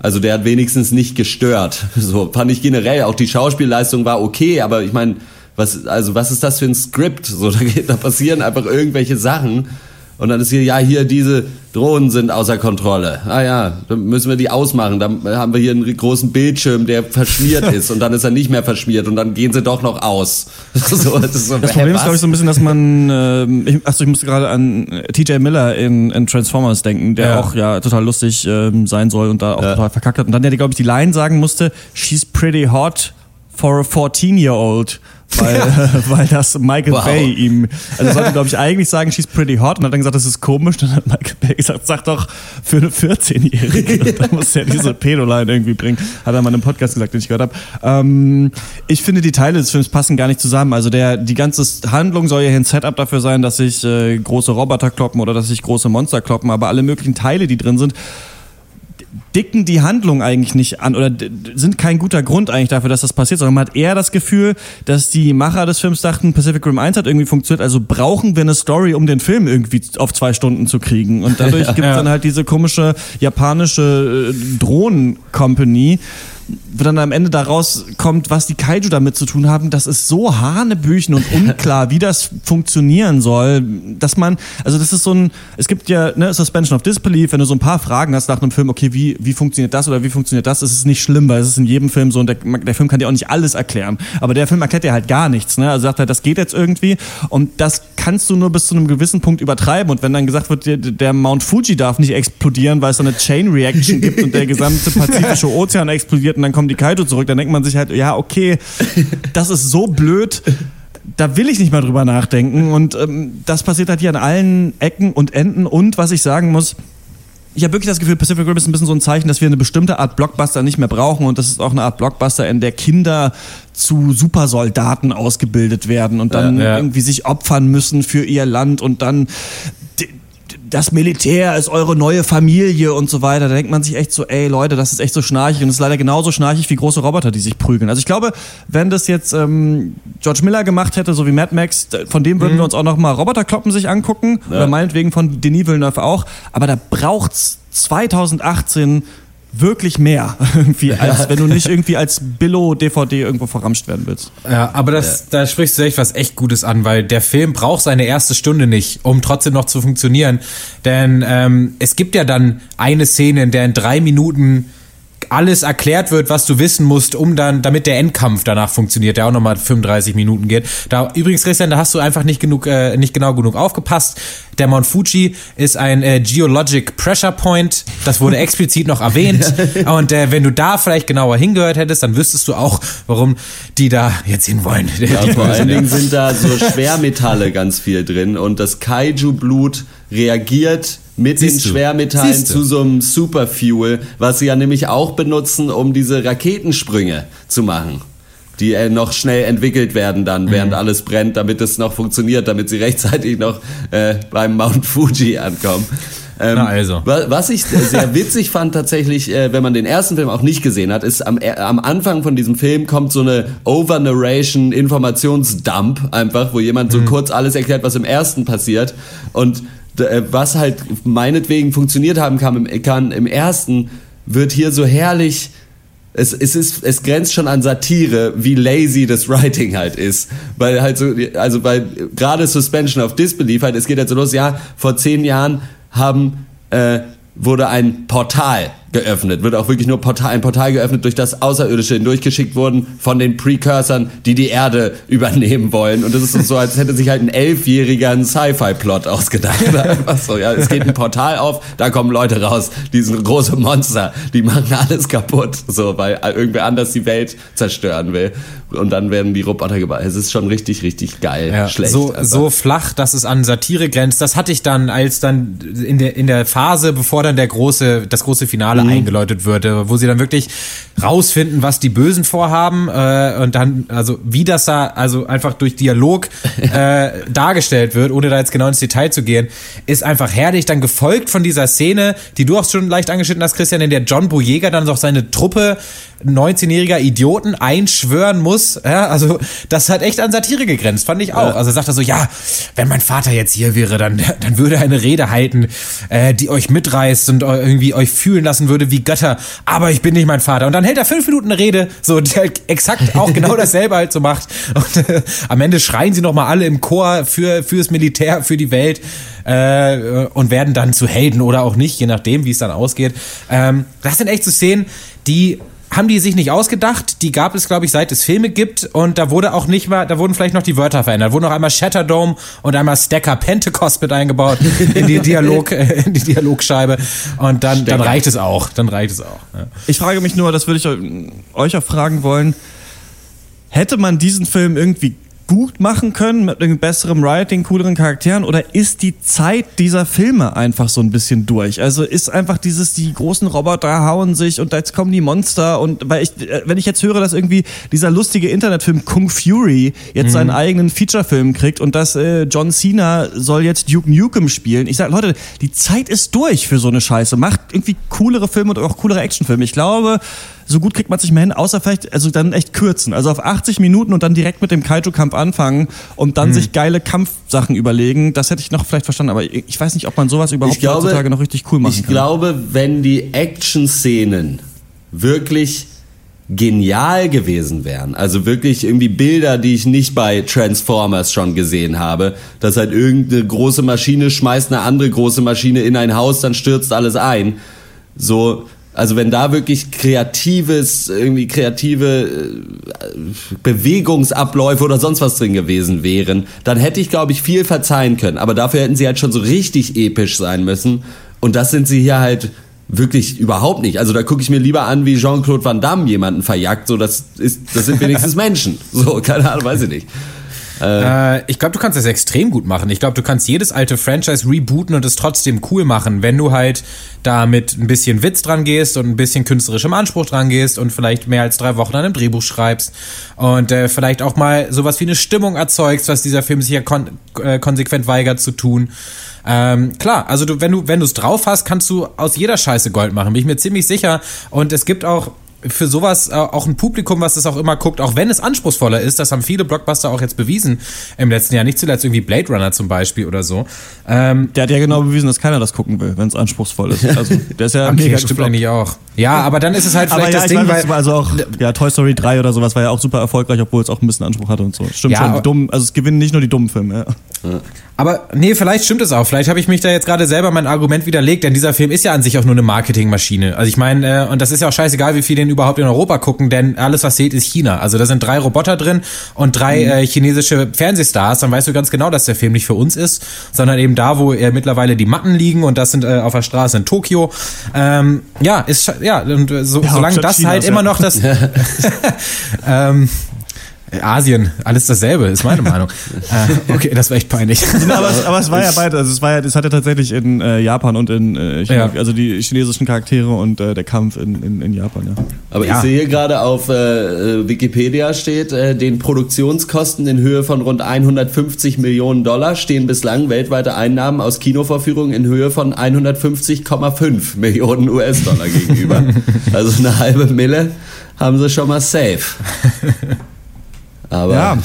also der hat wenigstens nicht gestört. [laughs] So fand ich generell. Auch die Schauspielleistung war okay, aber ich meine was, also was ist das für ein Skript? So, da, geht, da passieren einfach irgendwelche Sachen. Und dann ist hier, ja, hier, diese Drohnen sind außer Kontrolle. Ah ja, dann müssen wir die ausmachen. Dann haben wir hier einen großen Bildschirm, der verschmiert [laughs] ist und dann ist er nicht mehr verschmiert und dann gehen sie doch noch aus. [laughs] so, das, so, das Problem ist, glaube ich, so ein bisschen, dass man, äh, ich, achso, ich musste gerade an äh, TJ Miller in, in Transformers denken, der ja. auch ja total lustig äh, sein soll und da auch ja. total verkackt hat. Und dann der, glaube ich, die Line sagen musste, she's pretty hot for a 14-year-old weil, ja. [laughs] weil das Michael wow. Bay ihm, also sollte glaube ich eigentlich sagen, she's pretty hot und hat dann gesagt, das ist komisch. Dann hat Michael Bay gesagt, sag doch für eine 14-Jährige. [laughs] da muss er diese Pedoline irgendwie bringen. Hat er mal in einem Podcast gesagt, den ich gehört habe. Ähm, ich finde, die Teile des Films passen gar nicht zusammen. Also der, die ganze Handlung soll ja ein Setup dafür sein, dass sich äh, große Roboter kloppen oder dass sich große Monster kloppen, aber alle möglichen Teile, die drin sind, dicken die Handlung eigentlich nicht an oder sind kein guter Grund eigentlich dafür, dass das passiert, sondern man hat eher das Gefühl, dass die Macher des Films dachten, Pacific Rim 1 hat irgendwie funktioniert, also brauchen wir eine Story, um den Film irgendwie auf zwei Stunden zu kriegen. Und dadurch [laughs] gibt es dann halt diese komische japanische äh, Drohnen-Company, wo dann am Ende daraus kommt, was die Kaiju damit zu tun haben, das ist so hanebüchen und unklar, wie das funktionieren soll, dass man, also das ist so ein, es gibt ja ne, Suspension of Disbelief, wenn du so ein paar Fragen hast nach einem Film, okay, wie, wie funktioniert das oder wie funktioniert das, ist es nicht schlimm, weil es ist in jedem Film so und der, der Film kann dir auch nicht alles erklären, aber der Film erklärt dir halt gar nichts, ne? also sagt er, das geht jetzt irgendwie und das kannst du nur bis zu einem gewissen Punkt übertreiben und wenn dann gesagt wird, der, der Mount Fuji darf nicht explodieren, weil es so eine Chain Reaction gibt und der gesamte Pazifische [laughs] Ozean explodiert und dann kommen die Kaito zurück, dann denkt man sich halt, ja, okay, das ist so blöd, da will ich nicht mal drüber nachdenken. Und ähm, das passiert halt hier an allen Ecken und Enden. Und was ich sagen muss, ich habe wirklich das Gefühl, Pacific Rim ist ein bisschen so ein Zeichen, dass wir eine bestimmte Art Blockbuster nicht mehr brauchen und das ist auch eine Art Blockbuster, in der Kinder zu Supersoldaten ausgebildet werden und dann ja, ja. irgendwie sich opfern müssen für ihr Land und dann das Militär ist eure neue Familie und so weiter. Da denkt man sich echt so, ey Leute, das ist echt so schnarchig und es ist leider genauso schnarchig wie große Roboter, die sich prügeln. Also ich glaube, wenn das jetzt ähm, George Miller gemacht hätte, so wie Mad Max, von dem würden mhm. wir uns auch noch mal Roboterkloppen sich angucken ja. oder meinetwegen von Denis Villeneuve auch. Aber da braucht's 2018 wirklich mehr, [laughs] irgendwie, als wenn du nicht irgendwie als Billo-DVD irgendwo verramscht werden willst. Ja, aber das, ja. da sprichst du echt was echt Gutes an, weil der Film braucht seine erste Stunde nicht, um trotzdem noch zu funktionieren. Denn ähm, es gibt ja dann eine Szene, in der in drei Minuten alles erklärt wird, was du wissen musst, um dann, damit der Endkampf danach funktioniert, der auch nochmal 35 Minuten geht. Da übrigens, Christian, da hast du einfach nicht genug, äh, nicht genau genug aufgepasst. Der Mount Fuji ist ein äh, Geologic Pressure Point. Das wurde [laughs] explizit noch erwähnt. Und äh, wenn du da vielleicht genauer hingehört hättest, dann wüsstest du auch, warum die da jetzt hinwollen. Ja, vor [laughs] allen Dingen sind da so Schwermetalle ganz viel drin und das Kaiju-Blut reagiert mit Siehst den Schwermetallen zu so einem Superfuel, was sie ja nämlich auch benutzen, um diese Raketensprünge zu machen. Die äh, noch schnell entwickelt werden dann, mhm. während alles brennt, damit es noch funktioniert, damit sie rechtzeitig noch äh, beim Mount Fuji ankommen. Ähm, Na also. Was ich sehr witzig fand tatsächlich, äh, wenn man den ersten Film auch nicht gesehen hat, ist am, äh, am Anfang von diesem Film kommt so eine Over-Narration Informationsdump einfach, wo jemand so mhm. kurz alles erklärt, was im ersten passiert. Und äh, was halt meinetwegen funktioniert haben kann im, kann im ersten, wird hier so herrlich. Es, es, ist, es grenzt schon an Satire, wie lazy das Writing halt ist. Weil halt so, also weil gerade Suspension of Disbelief halt, es geht halt so los, ja, vor zehn Jahren haben, äh, wurde ein Portal geöffnet. Wird auch wirklich nur Portal, ein Portal geöffnet, durch das Außerirdische hindurchgeschickt wurden von den Precursern, die die Erde [laughs] übernehmen wollen. Und das ist so, als hätte sich halt ein Elfjähriger einen Sci-Fi-Plot ausgedacht. [laughs] [laughs] Einfach so, ja, es geht ein Portal auf, da kommen Leute raus, die sind große Monster, die machen alles kaputt, so, weil irgendwer anders die Welt zerstören will. Und dann werden die Roboter gebaut. Es ist schon richtig, richtig geil. Ja, schlecht. So, so flach, dass es an Satire grenzt. Das hatte ich dann, als dann in der, in der Phase, bevor dann der große, das große Finale mhm. eingeläutet würde, wo sie dann wirklich rausfinden, was die Bösen vorhaben äh, und dann, also wie das da, also einfach durch Dialog [laughs] äh, dargestellt wird, ohne da jetzt genau ins Detail zu gehen, ist einfach herrlich. Dann gefolgt von dieser Szene, die du auch schon leicht angeschnitten hast, Christian, in der John Boyega dann auch seine Truppe 19-jähriger Idioten einschwören muss. Ja, also das hat echt an Satire gegrenzt, fand ich auch. Also sagt er so, ja, wenn mein Vater jetzt hier wäre, dann, dann würde er eine Rede halten, äh, die euch mitreißt und irgendwie euch fühlen lassen würde wie Götter. Aber ich bin nicht mein Vater. Und dann hält er fünf Minuten eine Rede, so die halt exakt auch genau [laughs] dasselbe halt so macht. Und äh, am Ende schreien sie nochmal alle im Chor für fürs Militär, für die Welt äh, und werden dann zu Helden oder auch nicht, je nachdem, wie es dann ausgeht. Ähm, das sind echt so Szenen, die haben die sich nicht ausgedacht. Die gab es, glaube ich, seit es Filme gibt. Und da wurde auch nicht mal, da wurden vielleicht noch die Wörter verändert. Da wurden noch einmal Shatterdome und einmal Stacker Pentecost mit eingebaut in die Dialog, [laughs] äh, in die Dialogscheibe. Und dann, dann reicht es auch. Dann reicht es auch. Ja. Ich frage mich nur, das würde ich euch auch fragen wollen. Hätte man diesen Film irgendwie gut machen können mit einem besseren Writing, cooleren Charakteren oder ist die Zeit dieser Filme einfach so ein bisschen durch? Also ist einfach dieses, die großen Roboter hauen sich und jetzt kommen die Monster und weil ich, äh, wenn ich jetzt höre, dass irgendwie dieser lustige Internetfilm Kung Fury jetzt mhm. seinen eigenen Featurefilm kriegt und dass äh, John Cena soll jetzt Duke Nukem spielen. Ich sage, Leute, die Zeit ist durch für so eine Scheiße. Macht irgendwie coolere Filme und auch coolere Actionfilme. Ich glaube, so gut kriegt man sich mehr hin, außer vielleicht, also dann echt kürzen. Also auf 80 Minuten und dann direkt mit dem Kaiju-Kampf anfangen und dann mhm. sich geile Kampfsachen überlegen. Das hätte ich noch vielleicht verstanden, aber ich weiß nicht, ob man sowas überhaupt glaube, heutzutage noch richtig cool machen ich kann. Ich glaube, wenn die Action-Szenen wirklich genial gewesen wären. Also wirklich irgendwie Bilder, die ich nicht bei Transformers schon gesehen habe, dass halt irgendeine große Maschine schmeißt eine andere große Maschine in ein Haus, dann stürzt alles ein. So, also wenn da wirklich kreatives, irgendwie kreative äh, Bewegungsabläufe oder sonst was drin gewesen wären, dann hätte ich, glaube ich, viel verzeihen können. Aber dafür hätten sie halt schon so richtig episch sein müssen. Und das sind sie hier halt wirklich überhaupt nicht. Also da gucke ich mir lieber an, wie Jean-Claude Van Damme jemanden verjagt. So, das ist, das sind wenigstens [laughs] Menschen. So, keine Ahnung, weiß ich nicht. Äh, ich glaube, du kannst das extrem gut machen. Ich glaube, du kannst jedes alte Franchise rebooten und es trotzdem cool machen, wenn du halt da mit ein bisschen Witz dran gehst und ein bisschen künstlerischem Anspruch dran gehst und vielleicht mehr als drei Wochen an einem Drehbuch schreibst und äh, vielleicht auch mal sowas wie eine Stimmung erzeugst, was dieser Film sich ja kon äh, konsequent weigert zu tun. Ähm, klar, also du, wenn du wenn du es drauf hast, kannst du aus jeder Scheiße Gold machen. Bin ich mir ziemlich sicher. Und es gibt auch für sowas äh, auch ein Publikum, was das auch immer guckt, auch wenn es anspruchsvoller ist. Das haben viele Blockbuster auch jetzt bewiesen im letzten Jahr. Nicht zuletzt irgendwie Blade Runner zum Beispiel oder so. Ähm, der hat ja genau bewiesen, dass keiner das gucken will, wenn es anspruchsvoll ist. Also der ist ja [laughs] okay, mega stimmt eigentlich auch. Ja, aber dann ist es halt vielleicht ja, das Ding, weiß, weil also auch ja Toy Story 3 oder sowas war ja auch super erfolgreich, obwohl es auch ein bisschen Anspruch hatte und so. Stimmt ja, schon. Die dummen, also es gewinnen nicht nur die dummen Filme. Ja. Aber nee, vielleicht stimmt es auch. Vielleicht habe ich mich da jetzt gerade selber mein Argument widerlegt, denn dieser Film ist ja an sich auch nur eine Marketingmaschine. Also ich meine, äh, und das ist ja auch scheißegal, wie viel den überhaupt in Europa gucken, denn alles, was seht, ist China. Also da sind drei Roboter drin und drei mhm. äh, chinesische Fernsehstars. Dann weißt du ganz genau, dass der Film nicht für uns ist, sondern eben da, wo er mittlerweile die Matten liegen und das sind äh, auf der Straße in Tokio. Ähm, ja, ist ja und äh, so, ja, solange das Chinas, halt immer noch das [laughs] [laughs] ähm, Asien, alles dasselbe, ist meine Meinung. [laughs] äh, okay, das war echt peinlich. [laughs] aber, es, aber, es, war ja beide, also es war ja, es hatte tatsächlich in äh, Japan und in äh, China, ja. also die chinesischen Charaktere und äh, der Kampf in, in, in Japan, ja. Aber ja. ich sehe hier gerade auf äh, Wikipedia steht, äh, den Produktionskosten in Höhe von rund 150 Millionen Dollar stehen bislang weltweite Einnahmen aus Kinovorführungen in Höhe von 150,5 Millionen US-Dollar gegenüber. [laughs] also eine halbe Mille haben sie schon mal safe. Aber ja.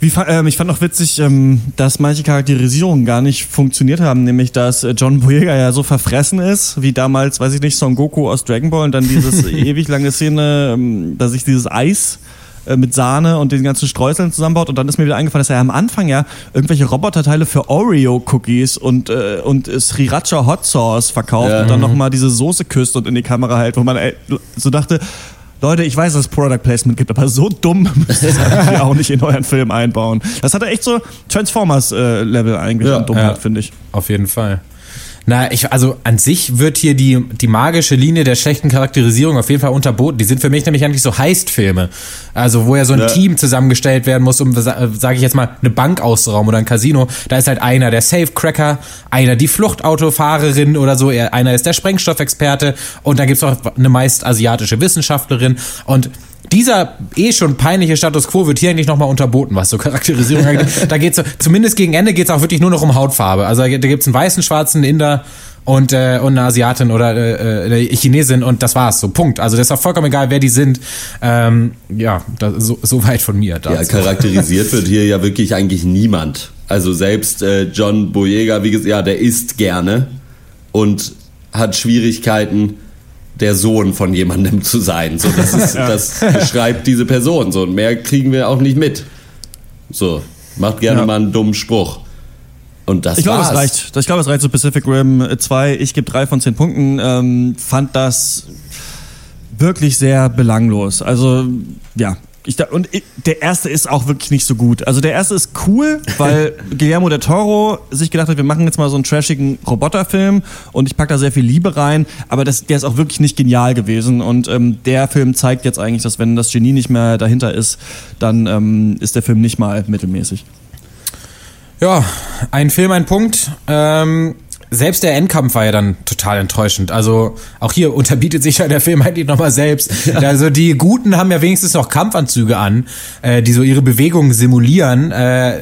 Wie, ähm, ich fand auch witzig, ähm, dass manche Charakterisierungen gar nicht funktioniert haben, nämlich dass äh, John Boyega ja so verfressen ist, wie damals, weiß ich nicht, Son Goku aus Dragon Ball und dann dieses [laughs] ewig lange Szene, ähm, dass sich dieses Eis äh, mit Sahne und den ganzen Streuseln zusammenbaut. Und dann ist mir wieder eingefallen, dass er am Anfang ja irgendwelche Roboterteile für Oreo-Cookies und, äh, und Sriracha Hot Sauce verkauft ja. und dann nochmal diese Soße küsst und in die Kamera hält, wo man ey, so dachte, Leute, ich weiß, dass es Product Placement gibt, aber so dumm [laughs] müsst ihr es auch nicht in euren Film einbauen. Das hat er echt so Transformers-Level äh, eigentlich ja, an Dummheit, ja, finde ich. Auf jeden Fall. Na, ich, also an sich wird hier die, die magische Linie der schlechten Charakterisierung auf jeden Fall unterboten. Die sind für mich nämlich eigentlich so Heist-Filme. Also, wo ja so ein ja. Team zusammengestellt werden muss, um, sage ich jetzt mal, eine Bank auszurauben oder ein Casino. Da ist halt einer der Safe-Cracker, einer die Fluchtautofahrerin oder so, einer ist der Sprengstoffexperte und dann gibt's auch eine meist asiatische Wissenschaftlerin und dieser eh schon peinliche Status quo wird hier eigentlich nochmal unterboten, was so Charakterisierung angeht. [laughs] Da geht's so, zumindest gegen Ende geht's auch wirklich nur noch um Hautfarbe. Also da gibt's einen weißen, schwarzen Inder und, äh, und eine Asiatin oder äh, eine Chinesin und das war's. So, Punkt. Also das ist auch vollkommen egal, wer die sind. Ähm, ja, das, so, so weit von mir. Dazu. Ja, charakterisiert [laughs] wird hier ja wirklich eigentlich niemand. Also selbst äh, John Boyega, wie gesagt, ja, der isst gerne und hat Schwierigkeiten, der Sohn von jemandem zu sein. So, das, ist, [laughs] ja. das beschreibt diese Person. So, und mehr kriegen wir auch nicht mit. So, macht gerne ja. mal einen dummen Spruch. Und das ich glaube, es reicht. Ich glaube, es reicht zu Pacific Rim 2. Ich gebe drei von zehn Punkten. Ähm, fand das wirklich sehr belanglos. Also, ja, ich, und der erste ist auch wirklich nicht so gut. Also der erste ist cool, weil [laughs] Guillermo del Toro sich gedacht hat, wir machen jetzt mal so einen trashigen Roboterfilm und ich packe da sehr viel Liebe rein, aber das, der ist auch wirklich nicht genial gewesen und ähm, der Film zeigt jetzt eigentlich, dass wenn das Genie nicht mehr dahinter ist, dann ähm, ist der Film nicht mal mittelmäßig. Ja, ein Film, ein Punkt. Ähm, selbst der Endkampf war ja dann total enttäuschend. Also auch hier unterbietet sich ja der Film eigentlich nochmal selbst. Ja. Also die Guten haben ja wenigstens noch Kampfanzüge an, äh, die so ihre Bewegungen simulieren. Äh,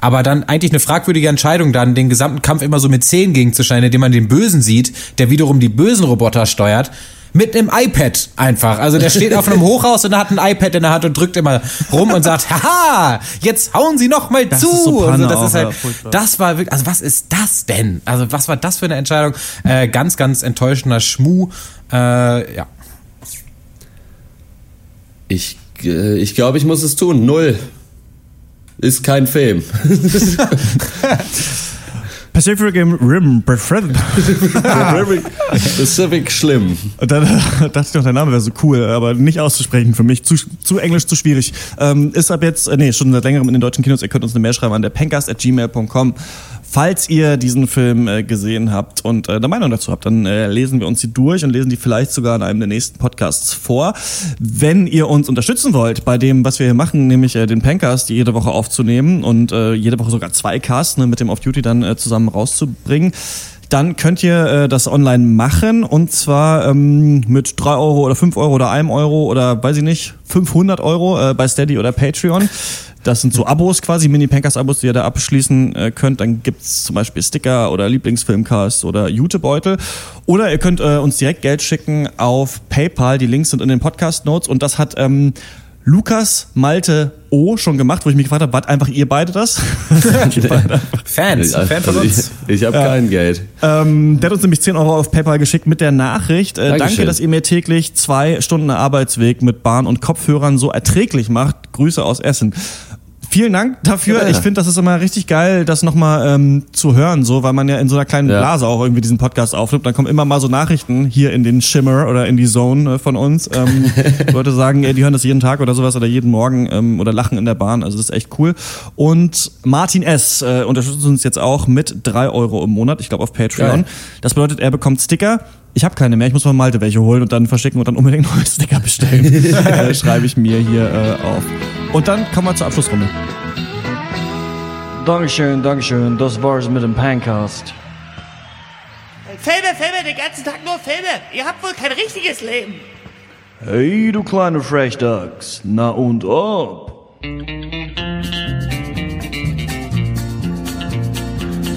aber dann eigentlich eine fragwürdige Entscheidung, dann den gesamten Kampf immer so mit Zehen gegenzustellen, indem man den Bösen sieht, der wiederum die bösen Roboter steuert mit einem iPad einfach. Also der steht auf einem [laughs] Hochhaus und hat ein iPad in der Hand und drückt immer rum und sagt, haha, jetzt hauen Sie noch mal das zu. Ist so also das ist halt, das war wirklich, also was ist das denn? Also was war das für eine Entscheidung? Äh, ganz, ganz enttäuschender Schmuh. Äh, ja. Ich, äh, ich glaube, ich muss es tun. Null. Ist kein Film. [laughs] [laughs] Pacific Rim. Pacific Schlimm. Und dann dachte ich noch, der Name wäre so cool, aber nicht auszusprechen für mich. Zu, zu englisch, zu schwierig. Ähm, ist ab jetzt, äh, nee, schon seit längerem in den deutschen Kinos. Ihr könnt uns eine Mail schreiben an der pencast.gmail.com. Falls ihr diesen Film äh, gesehen habt und äh, eine Meinung dazu habt, dann äh, lesen wir uns die durch und lesen die vielleicht sogar in einem der nächsten Podcasts vor. Wenn ihr uns unterstützen wollt bei dem, was wir hier machen, nämlich äh, den Pencast jede Woche aufzunehmen und äh, jede Woche sogar zwei Casts ne, mit dem Off Duty dann äh, zusammen rauszubringen, dann könnt ihr äh, das online machen und zwar ähm, mit drei Euro oder fünf Euro oder einem Euro oder weiß ich nicht, 500 Euro äh, bei Steady oder Patreon. Das sind so Abos quasi, Mini-Pankers-Abos, die ihr da abschließen äh, könnt. Dann gibt's zum Beispiel Sticker oder Lieblingsfilmcast oder Jutebeutel. Oder ihr könnt äh, uns direkt Geld schicken auf PayPal. Die Links sind in den Podcast-Notes. Und das hat ähm, Lukas Malte O schon gemacht, wo ich mich gefragt habe, wart einfach ihr beide das? [laughs] Fans, Fan von uns. Ich, ich habe ja. kein Geld. Ähm, der hat uns nämlich 10 Euro auf PayPal geschickt mit der Nachricht. Äh, danke, dass ihr mir täglich zwei Stunden Arbeitsweg mit Bahn und Kopfhörern so erträglich macht. Grüße aus Essen. Vielen Dank dafür. Ja, ich finde, das ist immer richtig geil, das nochmal ähm, zu hören, so, weil man ja in so einer kleinen ja. Blase auch irgendwie diesen Podcast aufnimmt. Dann kommen immer mal so Nachrichten hier in den Shimmer oder in die Zone äh, von uns. Ähm, [laughs] Leute sagen, ey, die hören das jeden Tag oder sowas oder jeden Morgen ähm, oder lachen in der Bahn. Also das ist echt cool. Und Martin S. Äh, unterstützt uns jetzt auch mit drei Euro im Monat, ich glaube auf Patreon. Geil. Das bedeutet, er bekommt Sticker ich habe keine mehr, ich muss mal Malte welche holen und dann verschicken und dann unbedingt neue Sticker bestellen. [laughs] äh, schreibe ich mir hier äh, auf. Und dann kommen wir zur Abschlussrunde. Dankeschön, Dankeschön. Das war's mit dem Pancast. Filme, Filme, den ganzen Tag nur Filme. Ihr habt wohl kein richtiges Leben. Hey, du kleine Frechdachs. Na und ob?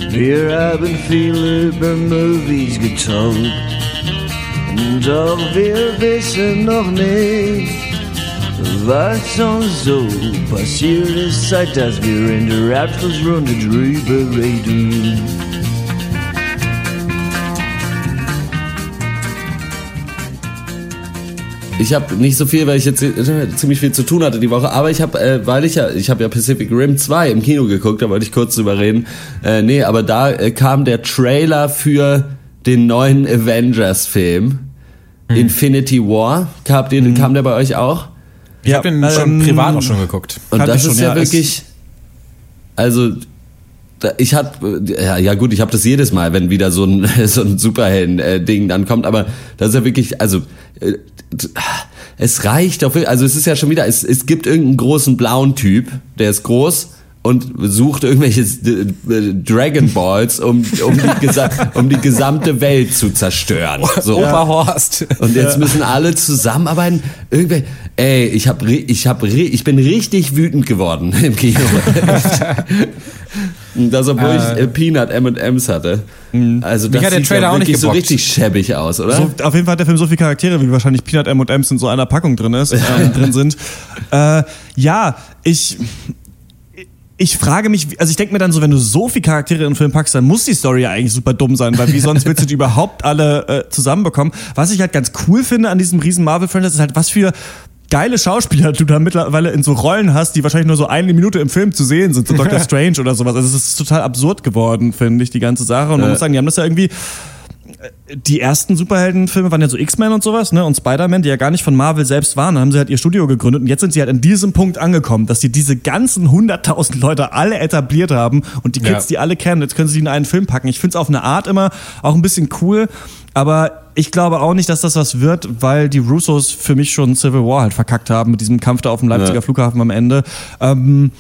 Wir haben viel über Movies getalkt. Doch wir wissen noch nicht, was uns so passiert ist, seit dass wir in der Abschlussrunde drüber reden. ich habe nicht so viel, weil ich jetzt äh, ziemlich viel zu tun hatte die Woche, aber ich habe, äh, weil ich ja, ich habe ja Pacific Rim 2 im Kino geguckt, da wollte ich kurz drüber reden. Äh, nee, aber da äh, kam der Trailer für den neuen Avengers-Film. Hm. Infinity War. Kam, den, hm. kam der bei euch auch? Ich ja, habe den schon ähm, privat auch schon geguckt. Und das ist schon, ja, ja wirklich, also ich hatte ja, ja gut, ich habe das jedes Mal, wenn wieder so ein [laughs] so ein Superhelden-Ding dann kommt, aber das ist ja wirklich, also äh, es reicht auf, also es ist ja schon wieder, es, es gibt irgendeinen großen blauen Typ, der ist groß und sucht irgendwelche äh, Dragon Balls, um, um, die, um die gesamte Welt zu zerstören. So. Oberhorst. Und jetzt müssen alle zusammenarbeiten. Irgendwie, ey, ich hab, ich hab, ich bin richtig wütend geworden im Kino. [laughs] das, obwohl äh, ich äh, Peanut M&M's hatte. Mhm. Also das sieht der Trailer auch nicht so richtig schäbig aus, oder? So, auf jeden Fall hat der Film so viele Charaktere, wie wahrscheinlich Peanut M&M's in so einer Packung drin ist, [laughs] äh, drin sind. Äh, ja, ich ich frage mich, also ich denke mir dann so, wenn du so viele Charaktere in den Film packst, dann muss die Story ja eigentlich super dumm sein, weil wie sonst willst du die [laughs] überhaupt alle äh, zusammenbekommen? Was ich halt ganz cool finde an diesem riesen Marvel-Franchise ist halt, was für geile Schauspieler du da mittlerweile in so Rollen hast, die wahrscheinlich nur so eine Minute im Film zu sehen sind, so Doctor [laughs] Strange oder sowas. Also es ist total absurd geworden, finde ich, die ganze Sache. Und man äh. muss sagen, die haben das ja irgendwie die ersten Superheldenfilme waren ja so X-Men und sowas, ne? Und Spider-Man, die ja gar nicht von Marvel selbst waren, dann haben sie halt ihr Studio gegründet und jetzt sind sie halt an diesem Punkt angekommen, dass sie diese ganzen hunderttausend Leute alle etabliert haben und die Kids, ja. die alle kennen, jetzt können sie die in einen Film packen. Ich finde es auf eine Art immer auch ein bisschen cool, aber ich glaube auch nicht, dass das was wird, weil die Russos für mich schon Civil War halt verkackt haben mit diesem Kampf da auf dem Leipziger ja. Flughafen am Ende. Ähm,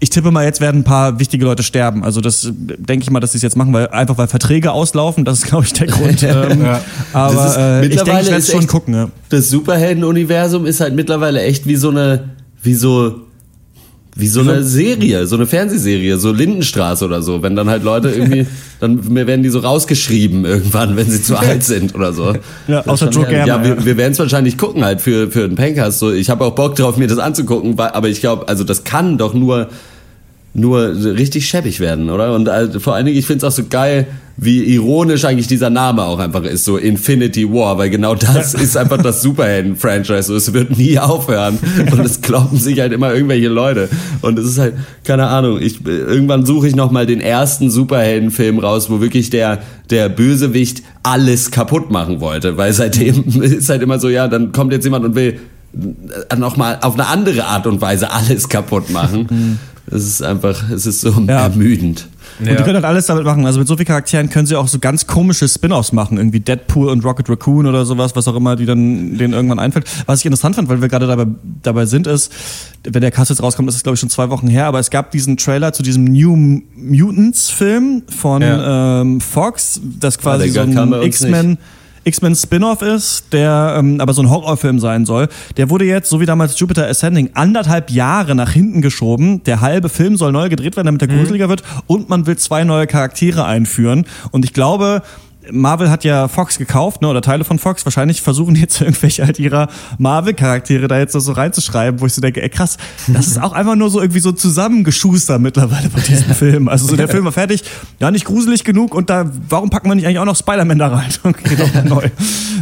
ich tippe mal, jetzt werden ein paar wichtige Leute sterben. Also das denke ich mal, dass sie es jetzt machen, weil einfach weil Verträge auslaufen. Das ist, glaube ich, der Grund. [laughs] ähm, ja. Aber ist, äh, ich denke, ich werde schon gucken. Ja. Das Superhelden-Universum ist halt mittlerweile echt wie so eine, wie so wie so eine Serie, so eine Fernsehserie, so Lindenstraße oder so. Wenn dann halt Leute irgendwie, [laughs] dann werden die so rausgeschrieben irgendwann, wenn sie zu alt sind oder so. Ja, außer Joe Gerner. Ja, wir, wir werden es wahrscheinlich gucken halt für, für den Pankers. So, ich habe auch Bock drauf, mir das anzugucken, aber ich glaube, also das kann doch nur nur richtig schäbig werden, oder? Und also, vor allen Dingen, ich finde es auch so geil, wie ironisch eigentlich dieser Name auch einfach ist, so Infinity War, weil genau das [laughs] ist einfach das Superhelden-Franchise. So, es wird nie [laughs] aufhören und es kloppen sich halt immer irgendwelche Leute. Und es ist halt, keine Ahnung, ich, irgendwann suche ich nochmal den ersten Superhelden-Film raus, wo wirklich der, der Bösewicht alles kaputt machen wollte, weil seitdem [laughs] ist halt immer so, ja, dann kommt jetzt jemand und will nochmal auf eine andere Art und Weise alles kaputt machen. Mhm. Es ist einfach, es ist so ja. ermüdend. Und ja. die können halt alles damit machen. Also mit so vielen Charakteren können sie auch so ganz komische Spin-offs machen. Irgendwie Deadpool und Rocket Raccoon oder sowas, was auch immer, die dann denen irgendwann einfällt. Was ich interessant fand, weil wir gerade dabei, dabei sind, ist, wenn der Cast jetzt rauskommt, ist es glaube ich schon zwei Wochen her, aber es gab diesen Trailer zu diesem New Mutants Film von ja. ähm, Fox, das quasi ja, so ein X-Men X-Men Spin-off ist, der ähm, aber so ein Horrorfilm sein soll. Der wurde jetzt, so wie damals Jupiter Ascending, anderthalb Jahre nach hinten geschoben. Der halbe Film soll neu gedreht werden, damit er mhm. gruseliger wird und man will zwei neue Charaktere einführen. Und ich glaube, Marvel hat ja Fox gekauft, ne, oder Teile von Fox. Wahrscheinlich versuchen jetzt [laughs] irgendwelche halt ihrer Marvel-Charaktere da jetzt so reinzuschreiben, wo ich so denke, ey krass, das ist auch einfach nur so irgendwie so zusammengeschuster mittlerweile bei diesem [laughs] Film. Also so der Film war fertig, ja nicht gruselig genug und da, warum packen wir nicht eigentlich auch noch Spider-Man da rein? [laughs] Okay, doch neu.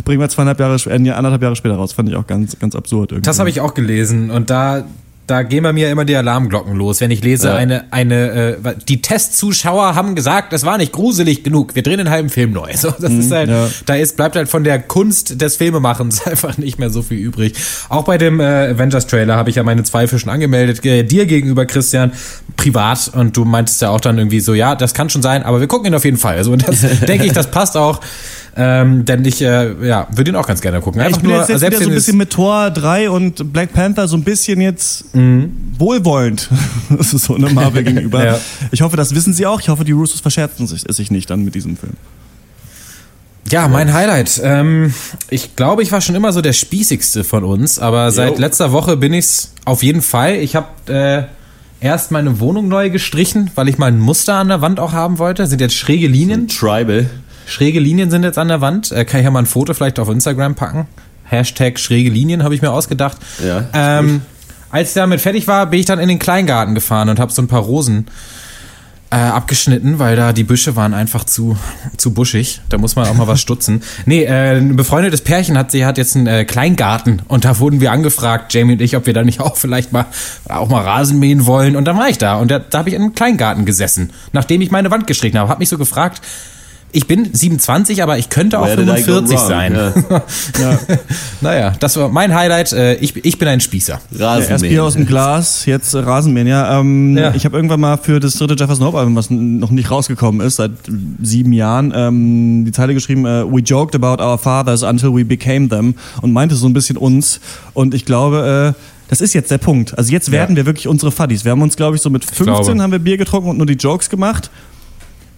Bringen wir zweieinhalb Jahre, äh, anderthalb Jahre später raus. Fand ich auch ganz, ganz absurd irgendwie. Das habe ich auch gelesen und da da gehen bei mir immer die Alarmglocken los, wenn ich lese, ja. eine, eine, äh, die Testzuschauer haben gesagt, das war nicht gruselig genug, wir drehen den halben Film neu. So, das mhm, ist halt, ja. da ist, bleibt halt von der Kunst des Filmemachens [laughs] einfach nicht mehr so viel übrig. Auch bei dem äh, Avengers-Trailer habe ich ja meine Zweifel schon angemeldet, äh, dir gegenüber, Christian, privat, und du meintest ja auch dann irgendwie so, ja, das kann schon sein, aber wir gucken ihn auf jeden Fall. Also, und das [laughs] denke ich, das passt auch. Ähm, denn ich äh, ja, würde ihn auch ganz gerne gucken. Einfach ich bin nur, jetzt, jetzt selbst wieder so ein bisschen mit Tor 3 und Black Panther so ein bisschen jetzt mhm. wohlwollend. [laughs] das ist so eine Marvel [laughs] gegenüber. ja. Ich hoffe, das wissen sie auch. Ich hoffe, die Russos verscherzen sich, sich nicht dann mit diesem Film. Ja, mein Highlight. Ähm, ich glaube, ich war schon immer so der spießigste von uns, aber seit jo. letzter Woche bin ich's auf jeden Fall. Ich habe äh, erst meine Wohnung neu gestrichen, weil ich mal ein Muster an der Wand auch haben wollte. sind jetzt schräge Linien. So Tribal. Schräge Linien sind jetzt an der Wand. Äh, kann ich ja mal ein Foto vielleicht auf Instagram packen. Hashtag schräge Linien habe ich mir ausgedacht. Ja. Ähm, als ich damit fertig war, bin ich dann in den Kleingarten gefahren und habe so ein paar Rosen äh, abgeschnitten, weil da die Büsche waren einfach zu, zu buschig. Da muss man auch mal was [laughs] stutzen. Nee, äh, ein befreundetes Pärchen hat, sie hat jetzt einen äh, Kleingarten und da wurden wir angefragt, Jamie und ich, ob wir da nicht [laughs] auch vielleicht mal auch mal Rasen mähen wollen. Und dann war ich da und da, da habe ich in einem Kleingarten gesessen, nachdem ich meine Wand gestrichen habe. Hab mich so gefragt, ich bin 27, aber ich könnte auch 45 sein. Ja. [laughs] ja. naja, das war mein Highlight. Äh, ich, ich bin ein Spießer. Rasenmähen. Erst Bier aus dem Glas, jetzt äh, Rasenmähen. Ja, ähm, ja. Ich habe irgendwann mal für das dritte Jefferson Hope Album, was noch nicht rausgekommen ist, seit sieben Jahren, ähm, die Zeile geschrieben, uh, we joked about our fathers until we became them und meinte so ein bisschen uns. Und ich glaube, äh, das ist jetzt der Punkt. Also jetzt werden ja. wir wirklich unsere Fuddies. Wir haben uns, glaube ich, so mit 15 haben wir Bier getrunken und nur die Jokes gemacht.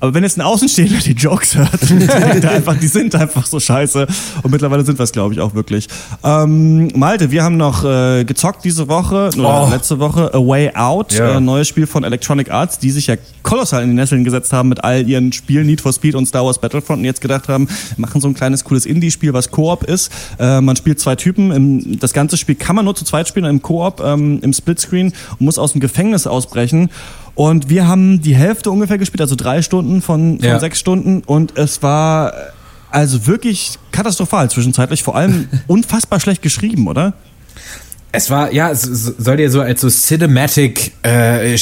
Aber wenn jetzt ein Außenstehender die Jokes hört, [laughs] die, einfach, die sind einfach so scheiße. Und mittlerweile sind wir es, glaube ich, auch wirklich. Ähm, Malte, wir haben noch äh, gezockt diese Woche, oder oh. letzte Woche, A Way Out, ja. äh, neues Spiel von Electronic Arts, die sich ja kolossal in die Nesseln gesetzt haben mit all ihren Spielen, Need for Speed und Star Wars Battlefront und jetzt gedacht haben, machen so ein kleines cooles Indie-Spiel, was Koop ist. Äh, man spielt zwei Typen. Im, das ganze Spiel kann man nur zu zweit spielen im Koop, ähm, im Splitscreen und muss aus dem Gefängnis ausbrechen. Und wir haben die Hälfte ungefähr gespielt, also drei Stunden von, von ja. sechs Stunden. Und es war also wirklich katastrophal zwischenzeitlich, vor allem [laughs] unfassbar schlecht geschrieben, oder? Es war, ja, es soll dir so als so Cinematic äh, äh,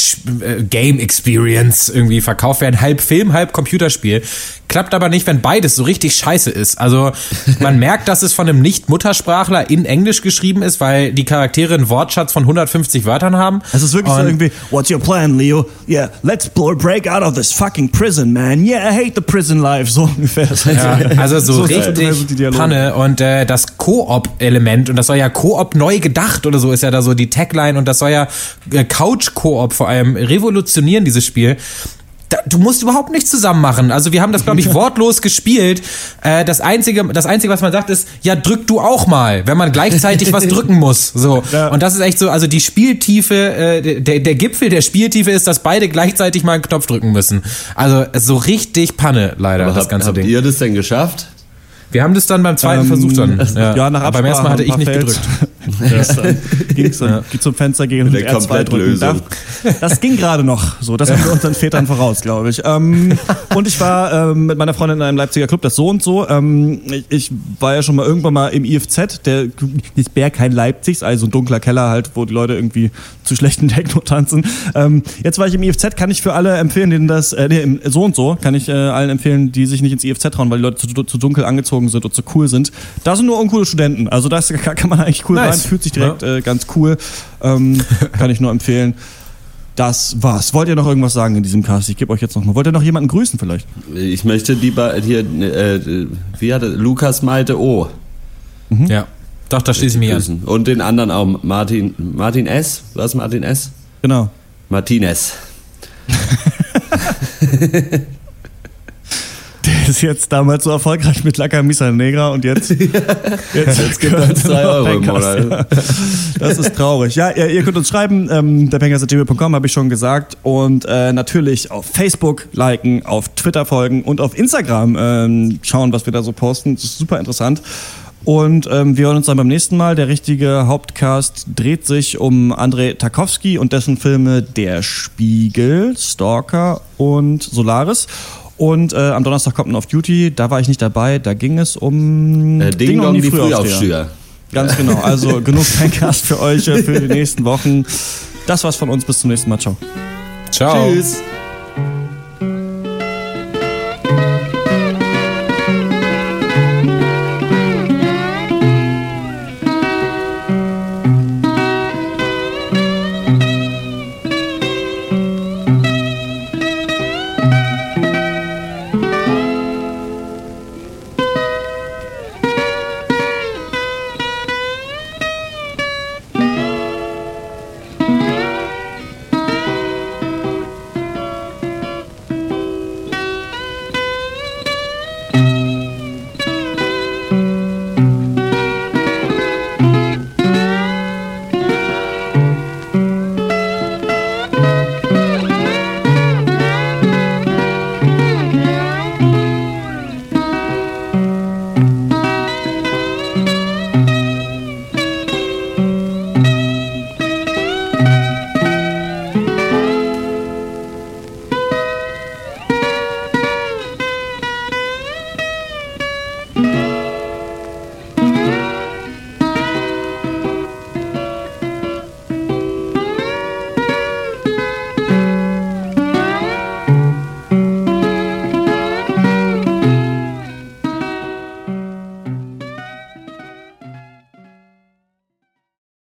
Game Experience irgendwie verkauft werden. Halb Film, halb Computerspiel. Klappt aber nicht, wenn beides so richtig scheiße ist. Also [laughs] man merkt, dass es von einem Nicht-Muttersprachler in Englisch geschrieben ist, weil die Charaktere einen Wortschatz von 150 Wörtern haben. Es ist wirklich Und so irgendwie, what's your plan, Leo? Yeah, let's break out of this fucking prison, man. Yeah, I hate the prison life. [laughs] So ungefähr. Ja, also so, so richtig Panne. Und äh, das Koop-Element, und das soll ja Koop neu gedacht Nacht oder so ist ja da so die Tagline und das soll ja äh, Couch-Koop vor allem revolutionieren, dieses Spiel. Da, du musst überhaupt nichts zusammen machen. Also wir haben das, glaube ich, [laughs] wortlos gespielt. Äh, das, Einzige, das Einzige, was man sagt, ist, ja, drück du auch mal, wenn man gleichzeitig was [laughs] drücken muss. So. Ja. Und das ist echt so, also die Spieltiefe, äh, der, der Gipfel der Spieltiefe ist, dass beide gleichzeitig mal einen Knopf drücken müssen. Also so richtig Panne, leider, Aber das hab, ganze habt Ding. Habt ihr das denn geschafft? Wir haben das dann beim zweiten ähm, Versuch dann. [laughs] Ja, ja nach Absprache Beim ersten Mal hatte ich nicht gedrückt. Dann ging's dann, ja. zum Fenster gehen und R2 drücken. Das, das ging gerade noch. So, das haben wir unseren Vätern voraus, glaube ich. Ähm, [laughs] und ich war ähm, mit meiner Freundin in einem Leipziger Club, das so und so. Ähm, ich, ich, war ja schon mal irgendwann mal im IFZ, der ist Bär kein Leipzigs, also ein dunkler Keller halt, wo die Leute irgendwie zu schlechten Techno tanzen. Ähm, jetzt war ich im IFZ, kann ich für alle empfehlen, denen das, äh, nee, so und so, kann ich äh, allen empfehlen, die sich nicht ins IFZ trauen, weil die Leute zu, zu dunkel angezogen sind und zu cool sind. Da sind nur uncoole Studenten. Also das kann man eigentlich cool nice. Fühlt sich direkt ja. äh, ganz cool. Ähm, [laughs] kann ich nur empfehlen. Das war's. Wollt ihr noch irgendwas sagen in diesem Cast? Ich gebe euch jetzt noch mal. Wollt ihr noch jemanden grüßen vielleicht? Ich möchte die hier, äh, wie hatte Lukas Malte O. Mhm. Ja. Doch, da schließe ich mich an. Und den anderen auch. Martin, Martin S. Was Martin S? Genau. Martinez. [laughs] Der ist jetzt damals so erfolgreich mit La Camisa Negra und jetzt, [laughs] jetzt, jetzt gibt es 3 Euro im Monat. Das ist traurig. Ja, ihr, ihr könnt uns schreiben, ähm, derpenkers.gmail.com habe ich schon gesagt und äh, natürlich auf Facebook liken, auf Twitter folgen und auf Instagram ähm, schauen, was wir da so posten. Das ist super interessant. Und ähm, wir hören uns dann beim nächsten Mal. Der richtige Hauptcast dreht sich um Andrei Tarkovsky und dessen Filme Der Spiegel, Stalker und Solaris. Und äh, am Donnerstag kommt ein Off-Duty, da war ich nicht dabei, da ging es um äh, Ding, Ding Dong, die, die Frühaufsteher. Ganz genau, also [laughs] genug Fancast für euch äh, für die nächsten Wochen. Das war's von uns, bis zum nächsten Mal, ciao. Ciao. Tschüss.